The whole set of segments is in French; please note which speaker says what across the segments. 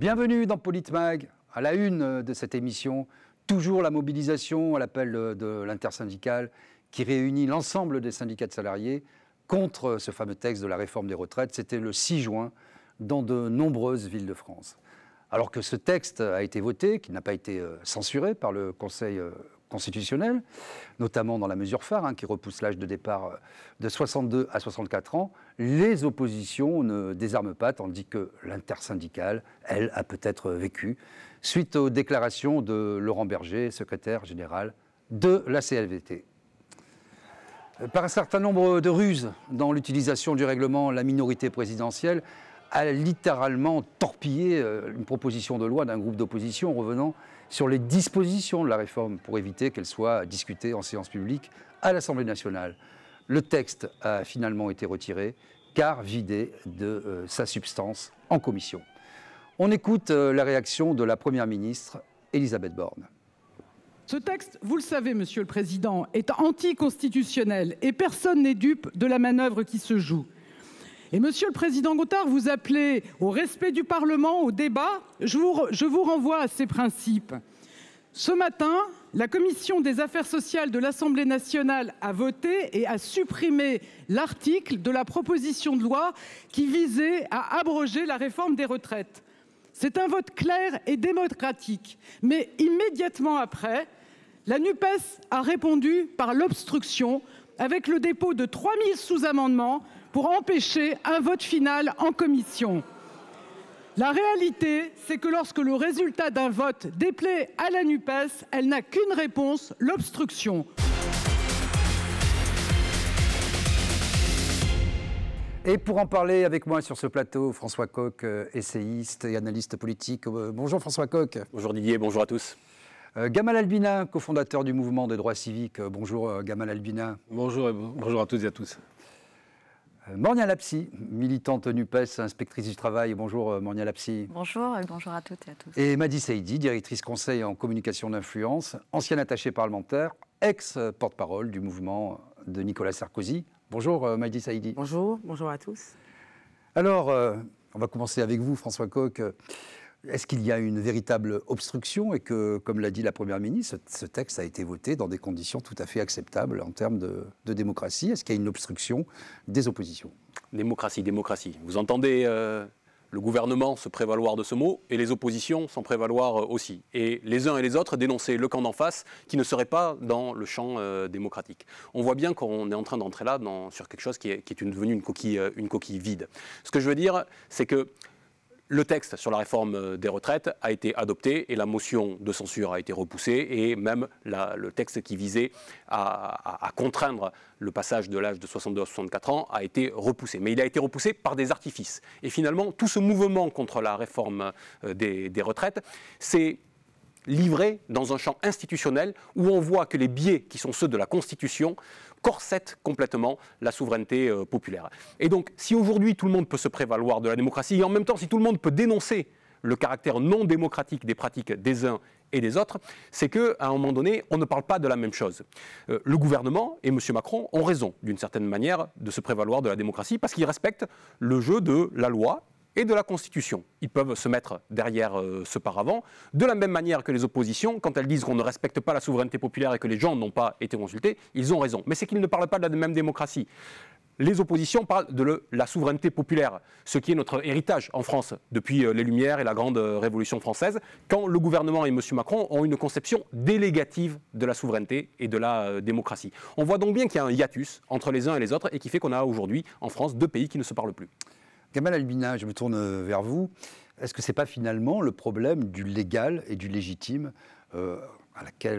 Speaker 1: Bienvenue dans Politmag, à la une de cette émission. Toujours la mobilisation à l'appel de l'intersyndicale qui réunit l'ensemble des syndicats de salariés contre ce fameux texte de la réforme des retraites. C'était le 6 juin dans de nombreuses villes de France. Alors que ce texte a été voté, qui n'a pas été euh, censuré par le Conseil euh, constitutionnel, notamment dans la mesure phare hein, qui repousse l'âge de départ euh, de 62 à 64 ans, les oppositions ne désarment pas, tandis que l'intersyndicale, elle, a peut-être vécu, suite aux déclarations de Laurent Berger, secrétaire général de la CLVT. Par un certain nombre de ruses dans l'utilisation du règlement, la minorité présidentielle a littéralement torpillé euh, une proposition de loi d'un groupe d'opposition revenant sur les dispositions de la réforme pour éviter qu'elle soit discutée en séance publique à l'Assemblée nationale. Le texte a finalement été retiré car vidé de euh, sa substance en commission. On écoute euh, la réaction de la Première ministre, Elisabeth Borne.
Speaker 2: Ce texte, vous le savez, Monsieur le Président, est anticonstitutionnel et personne n'est dupe de la manœuvre qui se joue. Et Monsieur le Président Gothard, vous appelez au respect du Parlement, au débat. Je vous, je vous renvoie à ces principes. Ce matin, la commission des affaires sociales de l'Assemblée nationale a voté et a supprimé l'article de la proposition de loi qui visait à abroger la réforme des retraites. C'est un vote clair et démocratique. Mais immédiatement après, la NUPES a répondu par l'obstruction avec le dépôt de 3000 sous-amendements pour empêcher un vote final en commission. La réalité, c'est que lorsque le résultat d'un vote déplaît à la NUPES, elle n'a qu'une réponse, l'obstruction.
Speaker 1: Et pour en parler avec moi sur ce plateau, François Coq, euh, essayiste et analyste politique. Euh, bonjour François Coq.
Speaker 3: Bonjour Didier, bonjour à tous.
Speaker 1: Euh, Gamal Albina, cofondateur du mouvement des droits civiques. Bonjour Gamal Albina.
Speaker 4: Bonjour et bonjour à toutes et à tous.
Speaker 1: Euh, Mornia Lapsi, militante NUPES, inspectrice du travail. Bonjour euh, Mornia Lapsi.
Speaker 5: Bonjour et bonjour à toutes et à tous.
Speaker 1: Et Madi Saidi, directrice conseil en communication d'influence, ancienne attachée parlementaire, ex-porte-parole du mouvement de Nicolas Sarkozy. Bonjour euh, Madi Saidi.
Speaker 6: Bonjour, bonjour à tous.
Speaker 1: Alors, on va commencer avec vous François Coq. Est-ce qu'il y a une véritable obstruction et que, comme l'a dit la Première ministre, ce texte a été voté dans des conditions tout à fait acceptables en termes de, démocratie? Est-ce qu'il y a une obstruction des oppositions?
Speaker 3: Démocratie, démocratie. Vous entendez euh, le gouvernement se prévaloir de ce mot et les oppositions s'en prévaloir euh, aussi. Et les uns et les autres dénoncer le camp d'en face qui ne serait pas dans le champ euh, démocratique. On voit bien qu'on est en train d'entrer là dans, sur quelque chose qui est, devenu une coquille vide. Ce que je veux dire, c'est que le texte sur la réforme euh, des retraites a été adopté et la motion de censure a été repoussée et même le texte qui visait à, contraindre le passage de l'âge de 62 à 64 ans a été repoussé. Mais il a été repoussé par des artifices. Et finalement, tout ce mouvement contre la réforme euh, des retraites, c'est livré dans un champ institutionnel où on voit que les biais qui sont ceux de la Constitution corsette complètement la souveraineté euh, populaire. Et donc, si aujourd'hui tout le monde peut se prévaloir de la démocratie, et en même temps, si tout le monde peut dénoncer le caractère non démocratique des pratiques des uns et des autres, c'est qu'à un moment donné, on ne parle pas de la même chose. Euh, le gouvernement et M. Macron ont raison, d'une certaine manière, de se prévaloir de la démocratie parce qu'ils respectent le jeu de la loi et de la Constitution. Ils peuvent se mettre derrière euh, ce paravent, de la même manière que les oppositions, quand elles disent qu'on ne respecte pas la souveraineté populaire et que les gens n'ont pas été consultés, ils ont raison. Mais c'est qu'ils ne parlent pas de la même démocratie. Les oppositions parlent de la souveraineté populaire, ce qui est notre héritage en France depuis euh, les Lumières et la Grande euh, Révolution française, quand le gouvernement et M. Macron ont une conception délégative de la souveraineté et de la démocratie. On voit donc bien qu'il y a un hiatus entre les uns et les autres et qui fait qu'on a aujourd'hui en France deux pays qui ne se parlent plus.
Speaker 1: Gamal Albina, je me tourne vers vous. Est-ce que ce n'est pas finalement le problème du légal et du légitime euh,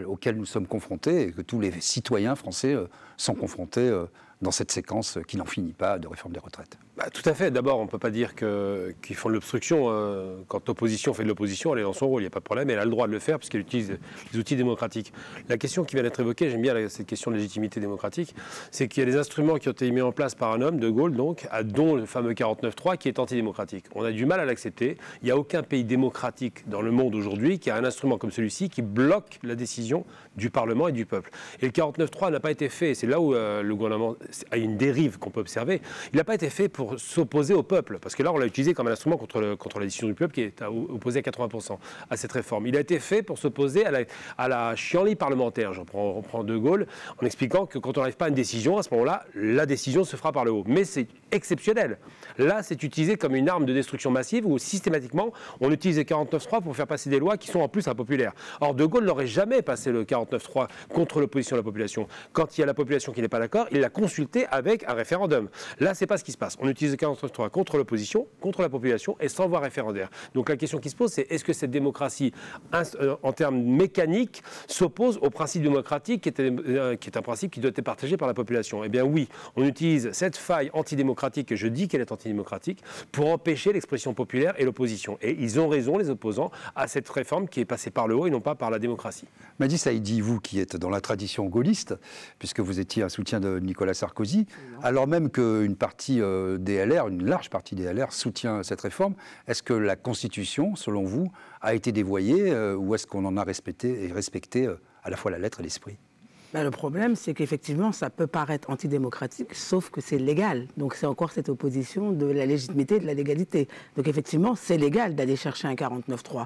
Speaker 1: auquel nous sommes confrontés et que tous les citoyens français euh, sont confrontés euh, dans cette séquence qui n'en finit pas de réforme des retraites?
Speaker 4: Bah, Tout à fait. D'abord, on ne peut pas dire qu'ils font de l'obstruction. Euh, quand l'opposition fait de l'opposition, elle est dans son rôle, il n'y a pas de problème. Elle a le droit de le faire puisqu'elle utilise les outils démocratiques. La question qui vient d'être évoquée, j'aime bien cette question de légitimité démocratique, c'est qu'il y a des instruments qui ont été mis en place par un homme, De Gaulle donc, dont le fameux 49.3 qui est antidémocratique. On a du mal à l'accepter. Il n'y a aucun pays démocratique dans le monde aujourd'hui qui a un instrument comme celui-ci qui bloque la décision du Parlement et du peuple. Et le 49.3 n'a pas été fait, c'est là où euh, le gouvernement a une dérive qu'on peut observer, il n'a pas été fait pour s'opposer au peuple. Parce que là, on l'a utilisé comme un instrument contre, contre la décision du peuple qui est opposé à 80% à cette réforme. Il a été fait pour s'opposer à la, à la chienlit parlementaire. Je reprends, reprends De Gaulle en expliquant que quand on n'arrive pas à une décision, à ce moment-là, la décision se fera par le haut. Mais c'est exceptionnel. Là, c'est utilisé comme une arme de destruction massive où systématiquement, on utilise les 49.3 pour faire passer des lois qui sont en plus impopulaires. Or, De Gaulle n'aurait jamais passé le 49.3 contre l'opposition de la population. Quand il y a la population qui n'est pas d'accord, il l'a consulté avec un référendum. Là, c'est pas ce qui se passe. On utilise le 49.3 contre l'opposition, contre la population et sans voie référendaire. Donc la question qui se pose, c'est est-ce que cette démocratie, euh, en termes mécaniques, s'oppose au principe démocratique qui est, euh, qui est un principe qui doit être partagé par la population? Eh bien oui, on utilise cette faille antidémocratique, et je dis qu'elle est antidémocratique, pour empêcher l'expression populaire et l'opposition. Et ils ont raison, les opposants, à cette réforme qui est passée par le haut et non pas par la démocratie.
Speaker 1: Madi Saïdi, vous qui êtes dans la tradition gaulliste, puisque vous étiez un soutien de Nicolas Sarkozy, alors même qu'une partie euh, des une large partie des LR soutient cette réforme, est-ce que la Constitution, selon vous, a été dévoyée euh, ou est-ce qu'on en a respecté, et respecté euh, à la fois la lettre et l'esprit?
Speaker 6: Ben, le problème, c'est qu'effectivement, ça peut paraître antidémocratique, sauf que c'est légal. Donc c'est encore cette opposition de la légitimité et de la légalité. Donc effectivement, c'est légal d'aller chercher un 49-3.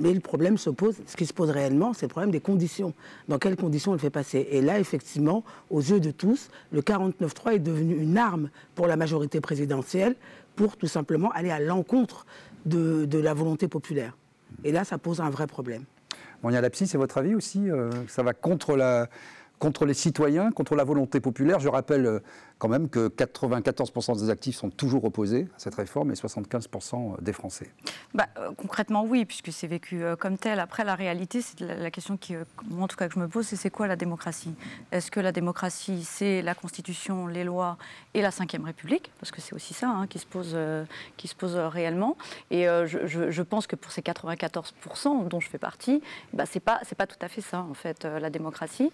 Speaker 6: Mais le problème se pose, ce qui se pose réellement, c'est le problème des conditions. Dans quelles conditions on le fait passer? Et là, effectivement, aux yeux de tous, le 49-3 est devenu une arme pour la majorité présidentielle pour tout simplement aller à l'encontre de, la volonté populaire. Et là, ça pose un vrai problème.
Speaker 1: Bon, il y a la psy, c'est votre avis aussi euh, Ça va contre la, contre les citoyens, contre la volonté populaire. Je rappelle euh, quand même que 94% des actifs sont toujours opposés à cette réforme et 75% des Français.
Speaker 5: Bah, euh, concrètement, oui, puisque c'est vécu euh, comme tel. Après, la réalité, c'est la, question qui, moi en tout cas, que je me pose, c'est c'est quoi la démocratie? Est-ce que la démocratie, c'est la Constitution, les lois et la Ve République? Parce que c'est aussi ça hein, qui se pose, qui se pose réellement. Et je, pense que pour ces 94% dont je fais partie, bah, c'est pas, pas tout à fait ça, en fait, la démocratie.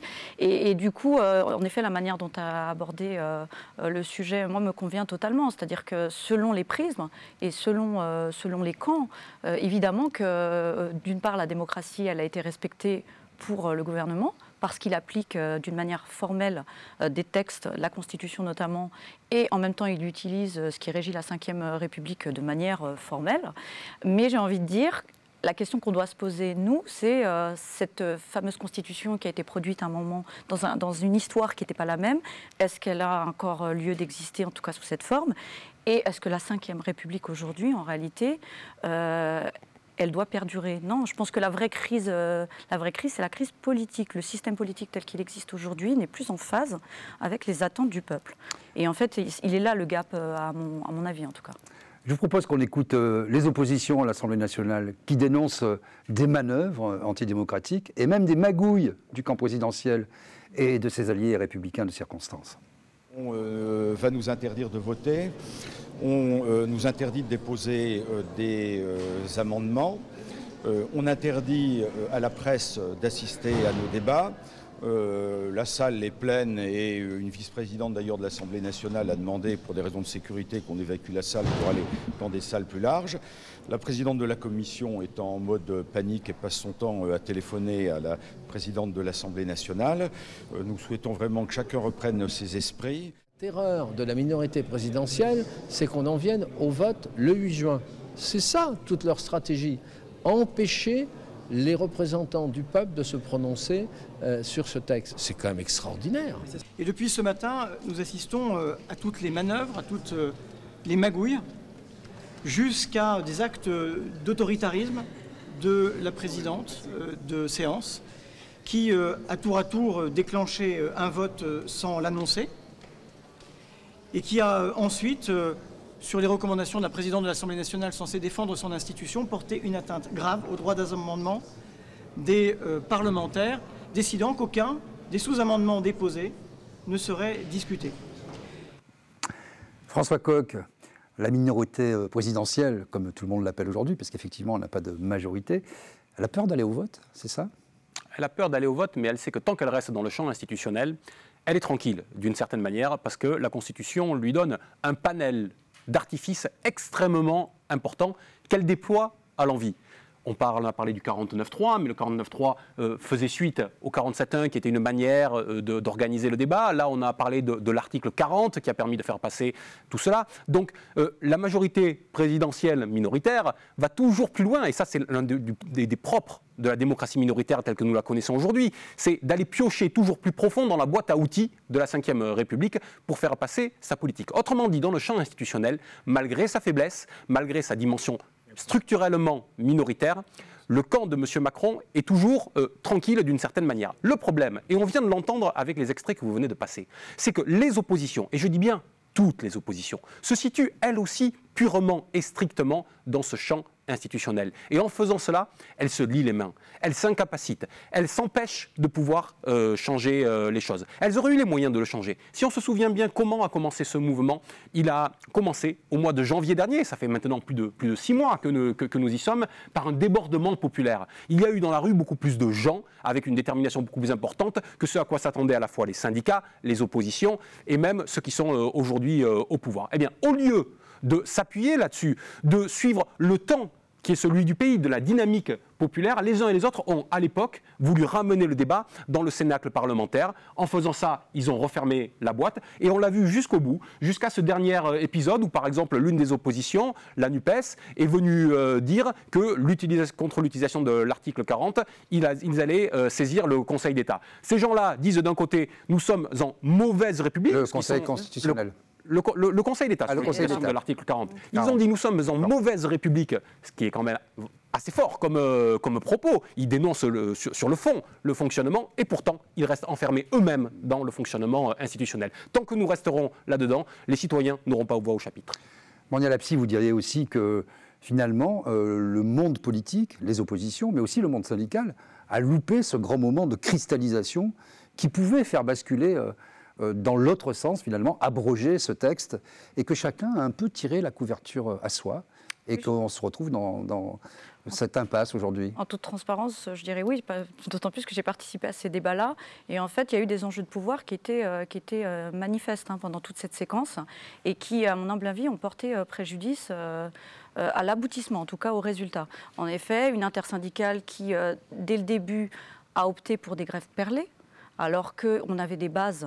Speaker 5: Et du coup, en effet, la manière dont tu as abordé euh, le sujet, moi, me convient totalement. C'est-à-dire que selon les prismes et selon, euh, selon les camps, euh, évidemment que, d'une part, la démocratie, elle a été respectée pour le gouvernement, parce qu'il applique d'une manière formelle des textes, la Constitution notamment, et en même temps il utilise ce qui régit la Ve République de manière formelle. Mais j'ai envie de dire la question qu'on doit se poser, nous, c'est euh, cette fameuse constitution qui a été produite à un moment dans, une histoire qui n'était pas la même. Est-ce qu'elle a encore euh, lieu d'exister, en tout cas sous cette forme? Et est-ce que la Ve République aujourd'hui, en réalité, euh, elle doit perdurer? Non, je pense que la vraie crise, la vraie crise, c'est la crise politique. Le système politique tel qu'il existe aujourd'hui n'est plus en phase avec les attentes du peuple. Et en fait, il est là le gap, à mon avis en tout cas.
Speaker 1: Je vous propose qu'on écoute euh, les oppositions à l'Assemblée nationale qui dénoncent euh, des manœuvres euh, antidémocratiques et même des magouilles du camp présidentiel et de ses alliés républicains de circonstance.
Speaker 7: On va nous interdire de voter, on nous interdit de déposer des amendements, on interdit à la presse d'assister à nos débats. Euh, la salle est pleine et une vice-présidente d'ailleurs de l'Assemblée nationale a demandé pour des raisons de sécurité qu'on évacue la salle pour aller dans des salles plus larges. La présidente de la commission est en mode panique et passe son temps euh, à téléphoner à la présidente de l'Assemblée nationale. Euh, nous souhaitons vraiment que chacun reprenne ses esprits.
Speaker 8: Terreur de la minorité présidentielle, c'est qu'on en vienne au vote le 8 juin. C'est ça toute leur stratégie. Empêcher les représentants du peuple de se prononcer euh, sur ce texte. C'est quand même extraordinaire.
Speaker 9: Et depuis ce matin, nous assistons euh, à toutes les manœuvres, à toutes euh, les magouilles, jusqu'à des actes d'autoritarisme de la présidente de séance, qui, à tour à tour, déclenchait un vote sans l'annoncer, et qui a ensuite sur les recommandations de la présidente de l'Assemblée nationale censée défendre son institution, porter une atteinte grave au droit d'amendement des euh, parlementaires, décidant qu'aucun des sous-amendements déposés ne serait discuté.
Speaker 1: François Coq, la minorité euh, présidentielle, comme tout le monde l'appelle aujourd'hui, parce qu'effectivement on n'a pas de majorité, elle a peur d'aller au vote, c'est ça?
Speaker 3: Elle a peur d'aller au vote, mais elle sait que tant qu'elle reste dans le champ institutionnel, elle est tranquille, d'une certaine manière, parce que la Constitution lui donne un panel d'artifices extrêmement importants qu'elle déploie à l'envie. On, parle, a parlé du 49.3, mais le 49.3 euh, faisait suite au 47.1 qui était une manière euh, d'organiser le débat. Là, on a parlé de, l'article 40 qui a permis de faire passer tout cela. Donc la majorité présidentielle minoritaire va toujours plus loin, et ça c'est l'un des propres de la démocratie minoritaire telle que nous la connaissons aujourd'hui, c'est d'aller piocher toujours plus profond dans la boîte à outils de la Ve République pour faire passer sa politique. Autrement dit, dans le champ institutionnel, malgré sa faiblesse, malgré sa dimension structurellement minoritaire, le camp de M. Macron est toujours euh, tranquille d'une certaine manière. Le problème, et on vient de l'entendre avec les extraits que vous venez de passer, c'est que les oppositions, et je dis bien toutes les oppositions, se situent elles aussi purement et strictement dans ce champ institutionnelle. Et en faisant cela, elle se lie les mains, elle s'incapacite, elle s'empêche de pouvoir euh, changer euh, les choses. Elles auraient eu les moyens de le changer. Si on se souvient bien comment a commencé ce mouvement, il a commencé au mois de janvier dernier, ça fait maintenant plus de, six mois que, que nous y sommes, par un débordement populaire. Il y a eu dans la rue beaucoup plus de gens avec une détermination beaucoup plus importante que ce à quoi s'attendaient à la fois les syndicats, les oppositions et même ceux qui sont euh, aujourd'hui au pouvoir. Eh bien, au lieu de s'appuyer là-dessus, de suivre le temps qui est celui du pays, de la dynamique populaire, les uns et les autres ont, à l'époque, voulu ramener le débat dans le cénacle parlementaire. En faisant ça, ils ont refermé la boîte. Et on l'a vu jusqu'au bout, jusqu'à ce dernier euh, épisode où, par exemple, l'une des oppositions, la NUPES, est venue euh, dire que contre l'utilisation de l'article 40, ils, allaient euh, saisir le Conseil d'État. Ces gens-là disent d'un côté, nous sommes en mauvaise République.
Speaker 1: Le Conseil constitutionnel
Speaker 3: le, Conseil d'État,
Speaker 1: ah,
Speaker 3: de l'article 40. Ils ont dit nous sommes en mauvaise République, ce qui est quand même assez fort comme, euh, comme propos. Ils dénoncent le, sur, le fond le fonctionnement et pourtant ils restent enfermés eux-mêmes dans le fonctionnement euh, institutionnel. Tant que nous resterons là-dedans, les citoyens n'auront pas voix au chapitre.
Speaker 1: Monia Lapsi, vous diriez aussi que finalement euh, le monde politique, les oppositions, mais aussi le monde syndical, a loupé ce grand moment de cristallisation qui pouvait faire basculer euh, dans l'autre sens, finalement, abroger ce texte et que chacun a un peu tiré la couverture à soi et qu'on se retrouve dans, cette impasse aujourd'hui
Speaker 5: En toute transparence, je dirais oui, d'autant plus que j'ai participé à ces débats-là. Et en fait, il y a eu des enjeux de pouvoir qui étaient, euh, qui étaient euh, manifestes hein, pendant toute cette séquence et qui, à mon humble avis, ont porté préjudice à l'aboutissement, en tout cas au résultat. En effet, une intersyndicale qui, dès le début, a opté pour des grèves perlées, alors qu'on avait des bases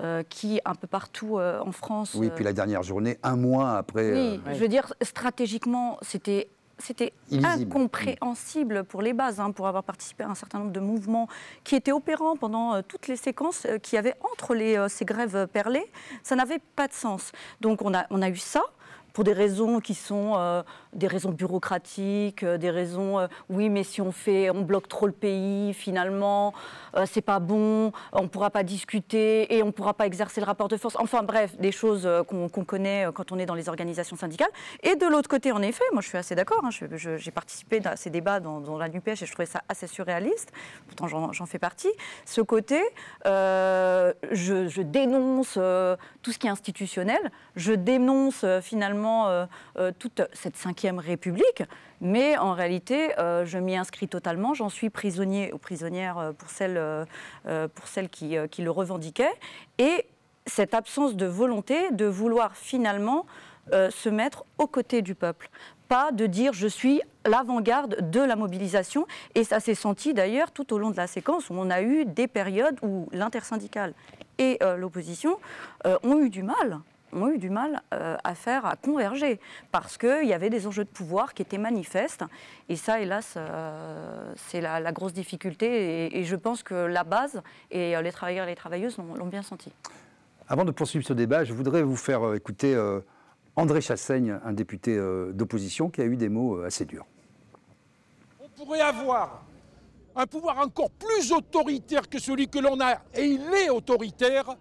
Speaker 5: euh, qui, un peu partout euh, en France.
Speaker 1: Oui, puis la dernière journée, un mois après.
Speaker 5: Oui, euh, je veux dire, stratégiquement, c'était c'était incompréhensible pour les bases, hein, pour avoir participé à un certain nombre de mouvements qui étaient opérants pendant toutes les séquences qui avaient entre les, ces grèves perlées. Ça n'avait pas de sens. Donc on a, on a eu ça pour des raisons qui sont des raisons bureaucratiques, euh, des raisons euh, oui, mais si on fait, on bloque trop le pays, finalement, euh, c'est pas bon, on pourra pas discuter et on pourra pas exercer le rapport de force. Enfin bref, des choses qu'on connaît quand on est dans les organisations syndicales. Et de l'autre côté, en effet, moi je suis assez d'accord. Hein, j'ai participé à ces débats dans, la NUPES et je trouvais ça assez surréaliste. Pourtant, j'en fais partie. Ce côté, je, je, dénonce tout ce qui est institutionnel. Je dénonce finalement toute cette cinquième République, mais en réalité, euh, je m'y inscris totalement. J'en suis prisonnier ou prisonnière euh, pour celles, euh, pour celles qui, qui, le revendiquaient. Et cette absence de volonté de vouloir finalement se mettre aux côtés du peuple. Pas de dire je suis l'avant-garde de la mobilisation. Et ça s'est senti d'ailleurs tout au long de la séquence où on a eu des périodes où l'intersyndicale et l'opposition ont eu du mal ont eu du mal euh, à faire, à converger, parce qu'il y avait des enjeux de pouvoir qui étaient manifestes. Et ça, hélas, euh, c'est la, grosse difficulté. Et, je pense que la base, et euh, les travailleurs et les travailleuses l'ont bien senti.
Speaker 1: Avant de poursuivre ce débat, je voudrais vous faire écouter André Chassaigne, un député d'opposition, qui a eu des mots assez durs.
Speaker 10: On pourrait avoir un pouvoir encore plus autoritaire que celui que l'on a, et il est autoritaire,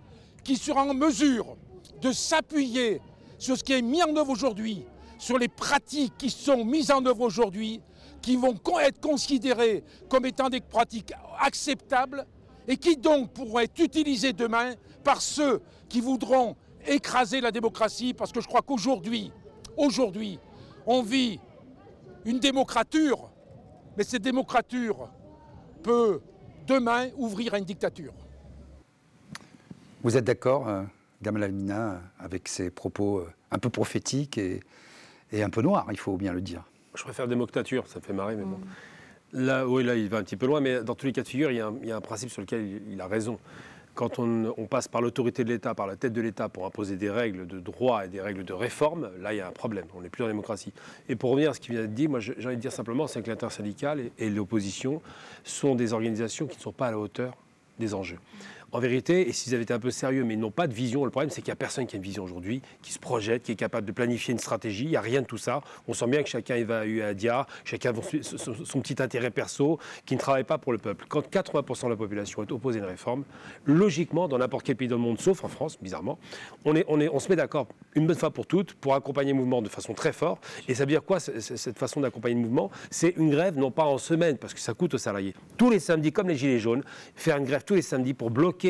Speaker 10: qui sera en mesure de s'appuyer sur ce qui est mis en œuvre aujourd'hui, sur les pratiques qui sont mises en œuvre aujourd'hui, qui vont être considérées comme étant des pratiques acceptables et qui donc pourront être utilisées demain par ceux qui voudront écraser la démocratie, parce que je crois qu'aujourd'hui, aujourd'hui, on vit une démocrature, mais cette démocrature peut demain ouvrir à une dictature.
Speaker 1: Vous êtes d'accord euh, Gamal Almina avec ses propos euh, un peu prophétiques et, un peu noirs, il faut bien le dire.
Speaker 4: Je préfère démocrature, ça me fait marrer, mais bon. Là, oui, là, il va un petit peu loin, mais dans tous les cas de figure, il y a un, il y a un principe sur lequel il, il a raison. Quand on, on passe par l'autorité de l'État, par la tête de l'État pour imposer des règles de droit et des règles de réforme, là, il y a un problème. On n'est plus en démocratie. Et pour revenir à ce qui vient d'être dit, moi, j'ai envie de dire simplement, c'est que l'intersyndicale et, et l'opposition sont des organisations qui ne sont pas à la hauteur des enjeux. En vérité, et s'ils avaient été un peu sérieux, mais ils n'ont pas de vision, le problème c'est qu'il n'y a personne qui a une vision aujourd'hui, qui se projette, qui est capable de planifier une stratégie, il n'y a rien de tout ça. On sent bien que chacun va à Dia, chacun son, petit intérêt perso, qui ne travaille pas pour le peuple. Quand 80% de la population est opposée à une réforme, logiquement, dans n'importe quel pays dans le monde, sauf en France, bizarrement, on, on, se met d'accord une bonne fois pour toutes pour accompagner le mouvement de façon très forte. Et ça veut dire quoi, cette façon d'accompagner le mouvement? C'est une grève, non pas en semaine, parce que ça coûte aux salariés. Tous les samedis, comme les Gilets jaunes, faire une grève tous les samedis pour bloquer,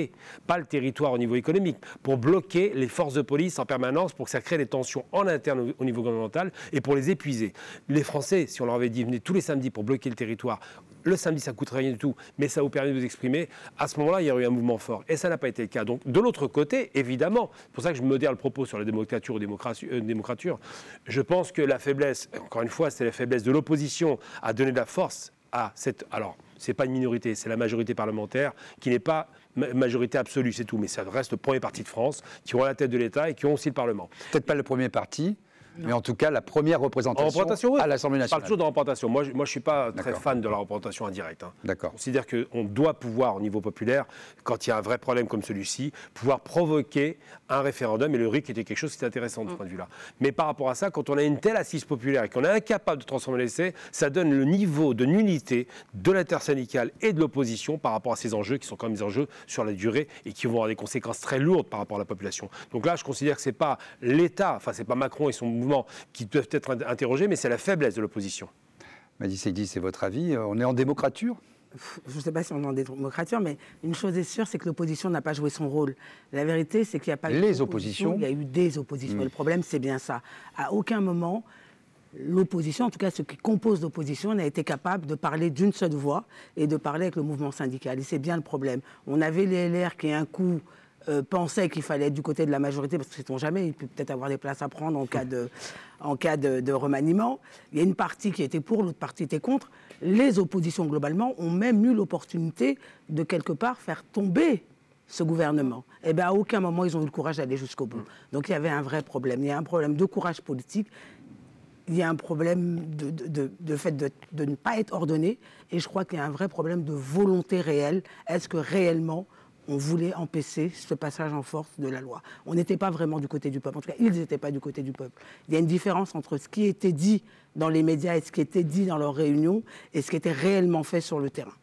Speaker 4: pas le territoire au niveau économique, pour bloquer les forces de police en permanence, pour que ça crée des tensions en interne au, au niveau gouvernemental et pour les épuiser. Les Français, si on leur avait dit venez tous les samedis pour bloquer le territoire, le samedi ça coûte rien du tout, mais ça vous permet de vous exprimer, à ce moment-là, il y aurait eu un mouvement fort. Et ça n'a pas été le cas. Donc de l'autre côté, évidemment, c'est pour ça que je modère le propos sur la démocrature ou euh, démocrature, je pense que la faiblesse, encore une fois, c'est la faiblesse de l'opposition à donner de la force à cette... Alors, c'est pas une minorité, c'est la majorité parlementaire qui n'est pas majorité absolue, c'est tout. Mais ça reste le premier parti de France qui ont la tête de l'État et qui ont aussi le Parlement.
Speaker 1: Peut-être pas le premier parti, mais en tout cas la première
Speaker 4: En
Speaker 1: représentation,
Speaker 4: représentation, oui.
Speaker 1: à l'Assemblée
Speaker 4: Je parle
Speaker 1: nationale.
Speaker 4: toujours de représentation. Moi, je ne suis pas très fan de la représentation indirecte. hein.
Speaker 1: D'accord.
Speaker 4: Je considère qu'on doit pouvoir, au niveau populaire, quand il y a un vrai problème comme celui-ci, pouvoir provoquer un référendum. Et le RIC était quelque chose qui était intéressant de ce point de vue-là. Mais par rapport à ça, quand on a une telle assise populaire et qu'on est incapable de transformer l'essai, ça donne le niveau de nullité de l'intersyndicale et de l'opposition par rapport à ces enjeux qui sont quand même des enjeux sur la durée et qui vont avoir des conséquences très lourdes par rapport à la population. Donc là, je considère que ce n'est pas l'État, enfin, ce n'est pas Macron et son qui doivent être interrogés, mais c'est la faiblesse de l'opposition.
Speaker 1: Madi Seydi, c'est votre avis Euh, On est en démocrature?
Speaker 6: Je ne sais pas si on est en démocrature, mais une chose est sûre, c'est que l'opposition n'a pas joué son rôle. La vérité, c'est qu'il n'y a pas eu
Speaker 1: Les
Speaker 6: d'opposition,
Speaker 1: oppositions.
Speaker 6: Il y a eu des oppositions. Et le problème, c'est bien ça. À aucun moment, l'opposition, en tout cas ceux qui composent l'opposition, n'a été capable de parler d'une seule voix et de parler avec le mouvement syndical. Et c'est bien le problème. On avait les LR qui, un coup, euh, pensaient qu'il fallait être du côté de la majorité, parce que sait-on jamais, il peut peut-être avoir des places à prendre en cas, de, en cas de, de remaniement. Il y a une partie qui était pour, l'autre partie était contre. Les oppositions, globalement, ont même eu l'opportunité de, quelque part, faire tomber ce gouvernement. Et bien, à aucun moment, ils ont eu le courage d'aller jusqu'au bout. Donc, il y avait un vrai problème. Il y a un problème de courage politique il y a un problème de, de- de- de fait de ne pas être ordonné et je crois qu'il y a un vrai problème de volonté réelle. Est-ce que réellement on voulait empêcher ce passage en force de la loi On n'était pas vraiment du côté du peuple. En tout cas, ils n'étaient pas du côté du peuple. Il y a une différence entre ce qui était dit dans les médias et ce qui était dit dans leurs réunions et ce qui était réellement fait sur le terrain.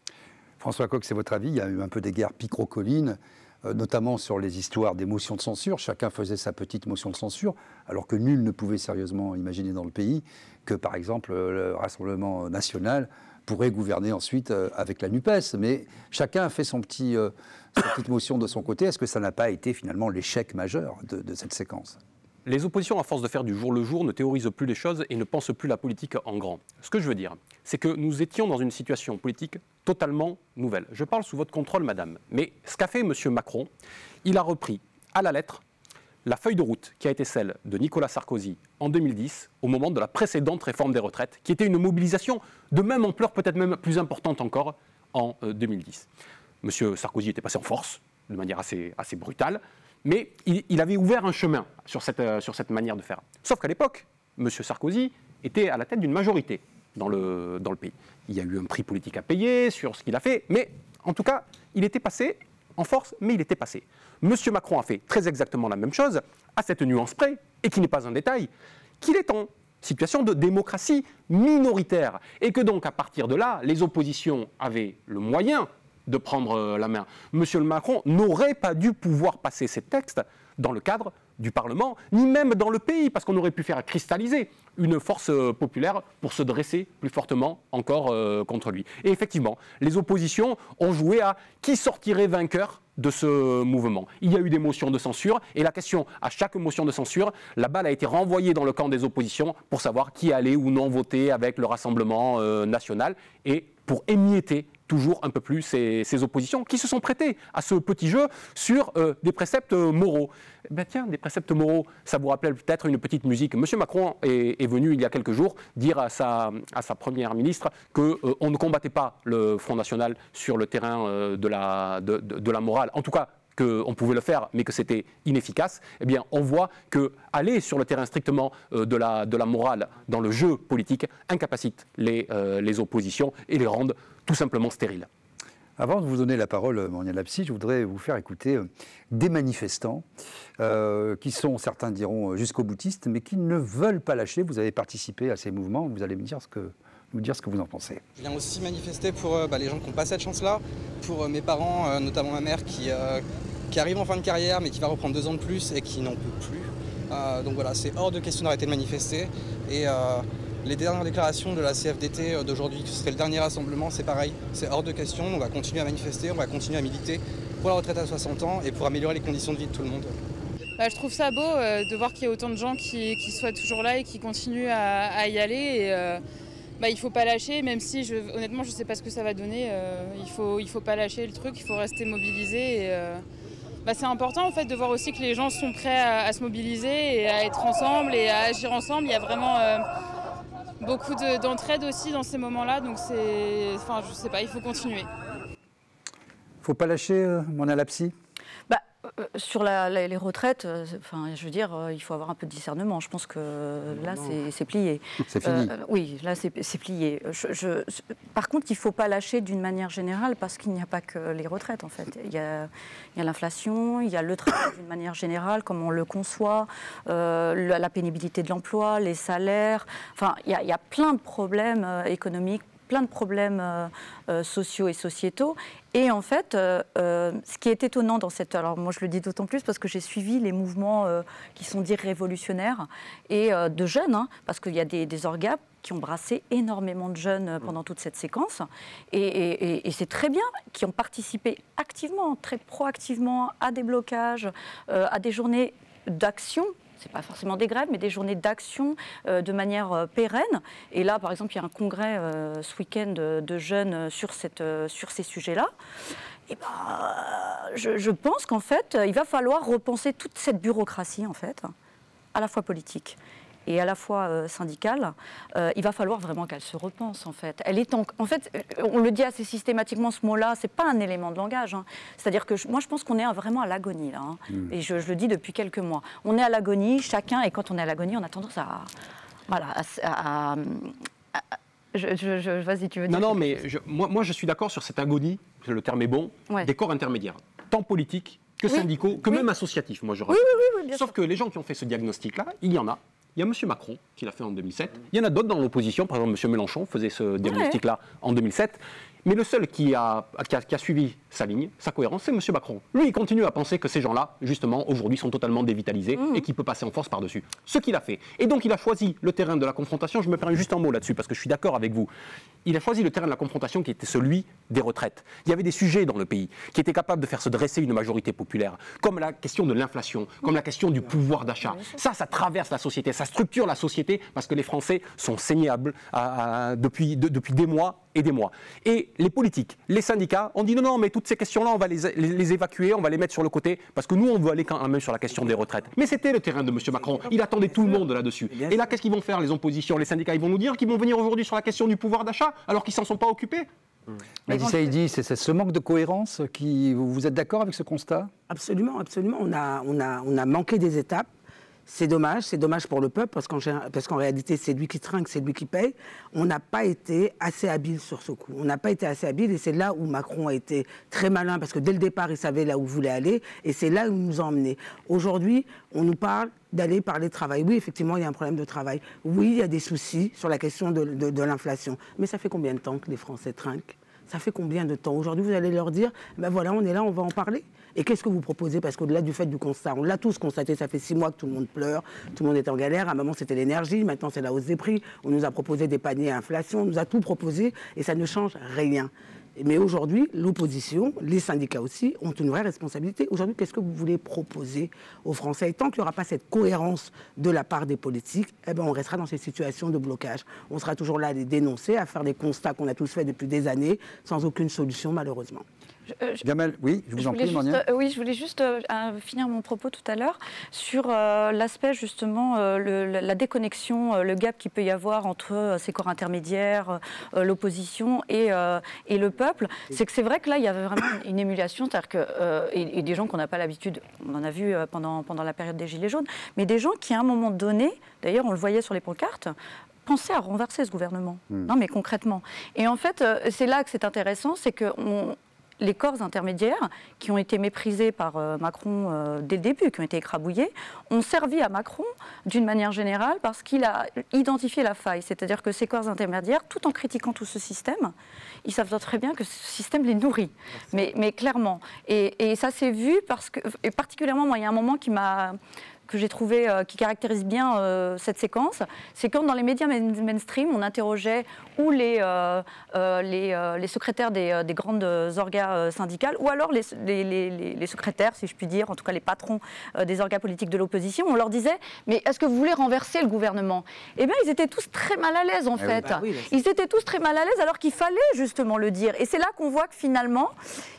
Speaker 1: François Coq, c'est votre avis? Il y a eu un peu des guerres picrocolines, euh, notamment sur les histoires des motions de censure. Chacun faisait sa petite motion de censure, alors que nul ne pouvait sérieusement imaginer dans le pays que, par exemple, euh, le Rassemblement national pourrait gouverner ensuite euh, avec la NUPES. Mais chacun a fait son petit, euh, sa petite motion de son côté. Est-ce que ça n'a pas été finalement l'échec majeur de, de cette séquence?
Speaker 3: Les oppositions, à force de faire du jour le jour, ne théorisent plus les choses et ne pensent plus la politique en grand. Ce que je veux dire, c'est que nous étions dans une situation politique totalement nouvelle. Je parle sous votre contrôle, madame. Mais ce qu'a fait M. Macron, il a repris à la lettre la feuille de route qui a été celle de Nicolas Sarkozy en 2010, au moment de la précédente réforme des retraites, qui était une mobilisation de même ampleur, peut-être même plus importante encore, en euh, 2010. M. Sarkozy était passé en force, de manière assez, brutale, mais il, avait ouvert un chemin sur cette, euh, sur cette manière de faire. Sauf qu'à l'époque, M. Sarkozy était à la tête d'une majorité dans le pays. Il y a eu un prix politique à payer sur ce qu'il a fait, mais en tout cas, il était passé en force, mais il était passé. M. Macron a fait très exactement la même chose, à cette nuance près, et qui n'est pas un détail, qu'il est en situation de démocratie minoritaire, et que donc à partir de là, les oppositions avaient le moyen de prendre euh, la main. Monsieur Macron n'aurait pas dû pouvoir passer ces textes dans le cadre du Parlement, ni même dans le pays, parce qu'on aurait pu faire cristalliser une force euh, populaire pour se dresser plus fortement encore euh, contre lui. Et effectivement, les oppositions ont joué à qui sortirait vainqueur de ce mouvement. Il y a eu des motions de censure, et la question, à chaque motion de censure, la balle a été renvoyée dans le camp des oppositions pour savoir qui allait ou non voter avec le Rassemblement euh, national, et pour émietter toujours un peu plus ces, oppositions qui se sont prêtées à ce petit jeu sur euh, des préceptes moraux. Eh ben tiens, des préceptes moraux, ça vous rappelle peut-être une petite musique. Monsieur Macron est, venu il y a quelques jours dire à sa, première ministre qu'on on ne combattait pas le Front National sur le terrain euh, de, la, morale. En tout cas, qu'on pouvait le faire, mais que c'était inefficace, eh bien, on voit que aller sur le terrain strictement euh, de, la, morale dans le jeu politique incapacite les, euh, les oppositions et les rendent tout simplement stériles.
Speaker 1: Avant de vous donner la parole, euh, Monia Lapsi, je voudrais vous faire écouter euh, des manifestants euh, qui sont, certains diront, jusqu'au boutistes, mais qui ne veulent pas lâcher. Vous avez participé à ces mouvements, vous allez me dire ce que, nous dire ce que vous en pensez.
Speaker 11: Je viens aussi manifester pour euh, bah, les gens qui n'ont pas cette chance-là, pour euh, mes parents, euh, notamment ma mère qui, euh, qui arrive en fin de carrière mais qui va reprendre deux ans de plus et qui n'en peut plus. Euh, donc voilà, c'est hors de question d'arrêter de manifester. Et euh, les dernières déclarations de la CFDT euh, d'aujourd'hui, ce serait le dernier rassemblement, c'est pareil, c'est hors de question. On va continuer à manifester, on va continuer à militer pour la retraite à 60 ans et pour améliorer les conditions de vie de tout le monde.
Speaker 12: Bah, je trouve ça beau euh, de voir qu'il y a autant de gens qui, soient toujours là et qui continuent à, y aller. Et, euh, bah, il faut pas lâcher, même si honnêtement je sais pas ce que ça va donner. il faut il faut pas lâcher le truc, il faut rester mobilisé. Bah, c'est important en fait de voir aussi que les gens sont prêts à, à se mobiliser et à être ensemble et à agir ensemble. Il y a vraiment beaucoup de- d'entraide aussi dans ces moments-là, donc c'est, enfin je sais pas, il faut continuer.
Speaker 1: faut pas lâcher, euh,
Speaker 5: Bah, euh, sur la- la- les retraites, euh, enfin, je veux dire, euh, il faut avoir un peu de discernement. Je pense que là, c'est- plié.
Speaker 1: C'est fini.
Speaker 5: Euh, oui, là, c'est plié. Je- je- par contre, il ne faut pas lâcher d'une manière générale parce qu'il n'y a pas que les retraites, en fait. Il y a, l'inflation, il y a le travail d'une manière générale, comme on le conçoit, euh, la, pénibilité de l'emploi, les salaires. Enfin, il y, a, il y a plein de problèmes euh, économiques plein de problèmes euh, euh, sociaux et sociétaux. Et en fait, euh, ce qui est étonnant dans cette... Alors moi, je le dis d'autant plus parce que j'ai suivi les mouvements qui sont dits révolutionnaires et de jeunes, hein, parce qu'il y a des, des orgas qui ont brassé énormément de jeunes pendant toute cette séquence. Et, c'est très bien, qui ont participé activement, très proactivement à des blocages, à des journées d'action c'est pas forcément des grèves, mais des journées d'action euh, de manière euh, pérenne. Et là, par exemple, il y a un congrès euh, ce week-end de, jeunes sur, ces sujets-là. Et ben, je, je pense qu'en fait, il va falloir repenser toute cette bureaucratie, en fait, à la fois politique et à la fois euh, syndicale, euh, il va falloir vraiment qu'elle se repense en fait. Elle est en, en fait, euh, on le dit assez systématiquement ce mot-là, c'est pas un élément de langage. hein. C'est-à-dire que je- moi je pense qu'on est vraiment à l'agonie là, hein.
Speaker 13: Mm.
Speaker 5: et je, je le dis depuis quelques mois. On est à l'agonie, chacun, et quand on est à l'agonie, on a tendance à, voilà, à, à- à- à- je, je- je- vas-y, tu veux dire
Speaker 3: Non, non, mais je- moi, moi, je suis d'accord sur cette agonie, le terme est bon,
Speaker 5: Ouais.
Speaker 3: des corps intermédiaires, tant politiques que
Speaker 5: Oui,
Speaker 3: syndicaux, que
Speaker 5: oui.
Speaker 3: même associatifs, moi je
Speaker 5: Oui,
Speaker 3: rajoute.
Speaker 5: oui, oui, oui, bien
Speaker 3: Sauf que les gens qui ont fait ce diagnostic-là, il y en a. Il y a M. Macron qui l'a fait en 2007. Il y en a d'autres dans l'opposition. Par exemple, M. Mélenchon faisait ce diagnostic-là en 2007. Mais le seul qui a, qui a- qui a suivi sa ligne, sa cohérence, c'est M. Macron. Lui, il continue à penser que ces gens-là, justement, aujourd'hui, sont totalement dévitalisés et qu'il peut passer en force par-dessus. Ce qu'il a fait. Et donc, il a choisi le terrain de la confrontation. Je me permets juste un mot là-dessus, parce que je suis d'accord avec vous. Il a choisi le terrain de la confrontation qui était celui des retraites. Il y avait des sujets dans le pays qui étaient capables de faire se dresser une majorité populaire, comme la question de l'inflation, comme la question du pouvoir d'achat. Ça, ça traverse la société, ça structure la société, parce que les Français sont saignables à- à- depuis, de- depuis des mois et des mois. Et les politiques, les syndicats, ont dit non, non, mais toutes ces questions-là, on va les, les- les évacuer, on va les mettre sur le côté, parce que nous, on veut aller quand même sur la question des retraites. Mais c'était le terrain de M. Macron. Il attendait tout le monde là-dessus. Et là, qu'est-ce qu'ils vont faire, les oppositions, les syndicats? Ils vont nous dire qu'ils vont venir aujourd'hui sur la question du pouvoir d'achat, alors qu'ils s'en sont pas occupés?
Speaker 1: Mehdi Saïdi, c'est c'est ce manque de cohérence qui. Vous vous êtes d'accord avec ce constat?
Speaker 6: Absolument, absolument. On a, on a, on a manqué des étapes. C'est dommage, c'est dommage pour le peuple parce qu'en, réalité, c'est lui qui trinque, c'est lui qui paye. On n'a pas été assez habile sur ce coup. On n'a pas été assez habile et c'est là où Macron a été très malin parce que dès le départ, il savait là où il voulait aller et c'est là où il nous a emmenés. Aujourd'hui, on nous parle d'aller parler de travail. Oui, effectivement, il y a un problème de travail. Oui, il y a des soucis sur la question de, de- de l'inflation. Mais ça fait combien de temps que les Français trinquent? Ça fait combien de temps? Aujourd'hui, vous allez leur dire, ben voilà, on est là, on va en parler. Et qu'est-ce que vous proposez? Parce qu'au-delà du fait du constat, on l'a tous constaté, ça fait six mois que tout le monde pleure, tout le monde est en galère. À un moment, c'était l'énergie, maintenant, c'est la hausse des prix. On nous a proposé des paniers à inflation, on nous a tout proposé et ça ne change rien. Mais aujourd'hui, l'opposition, les syndicats aussi, ont une vraie responsabilité. Aujourd'hui, qu'est-ce que vous voulez proposer aux Français? Et tant qu'il n'y aura pas cette cohérence de la part des politiques, eh ben, on restera dans ces situations de blocage. On sera toujours là à les dénoncer, à faire des constats qu'on a tous faits depuis des années, sans aucune solution, malheureusement.
Speaker 1: Euh, Gamel, oui, je vous en prie,
Speaker 5: euh, Oui, je voulais juste euh, finir mon propos tout à l'heure sur l'aspect justement, la déconnexion, le gap qu'il peut y avoir entre ces corps intermédiaires, l'opposition et, et, le peuple. C'est que c'est vrai que là, il y avait vraiment une émulation, c'est-à-dire que, et, des gens qu'on n'a pas l'habitude, on en a vu pendant, pendant la période des Gilets jaunes, mais des gens qui à un moment donné, d'ailleurs on le voyait sur les pancartes, pensaient à renverser ce gouvernement. Hmm. Non, mais concrètement. Et en fait, c'est là que c'est intéressant, c'est qu'on les corps intermédiaires, qui ont été méprisés par euh, Macron euh, dès le début, qui ont été écrabouillés, ont servi à Macron d'une manière générale parce qu'il a identifié la faille. C'est-à-dire que ces corps intermédiaires, tout en critiquant tout ce système, ils savent très bien que ce système les nourrit, mais, mais clairement. Et, et ça s'est vu parce que, et particulièrement, moi, il y a un moment qui m'a que j'ai trouvé euh, qui caractérise bien euh, cette séquence, c'est quand dans les médias mainstream, on interrogeait ou les, euh, les, les, secrétaires des, des grandes organes syndicales, ou alors les, les, secrétaires, si je puis dire, en tout cas les patrons des organes politiques de l'opposition, on leur disait Mais est-ce que vous voulez renverser le gouvernement? Eh bien, ils étaient tous très mal à l'aise, en eh fait. Bah ils étaient tous très mal à l'aise, alors qu'il fallait justement le dire. Et c'est là qu'on voit que finalement,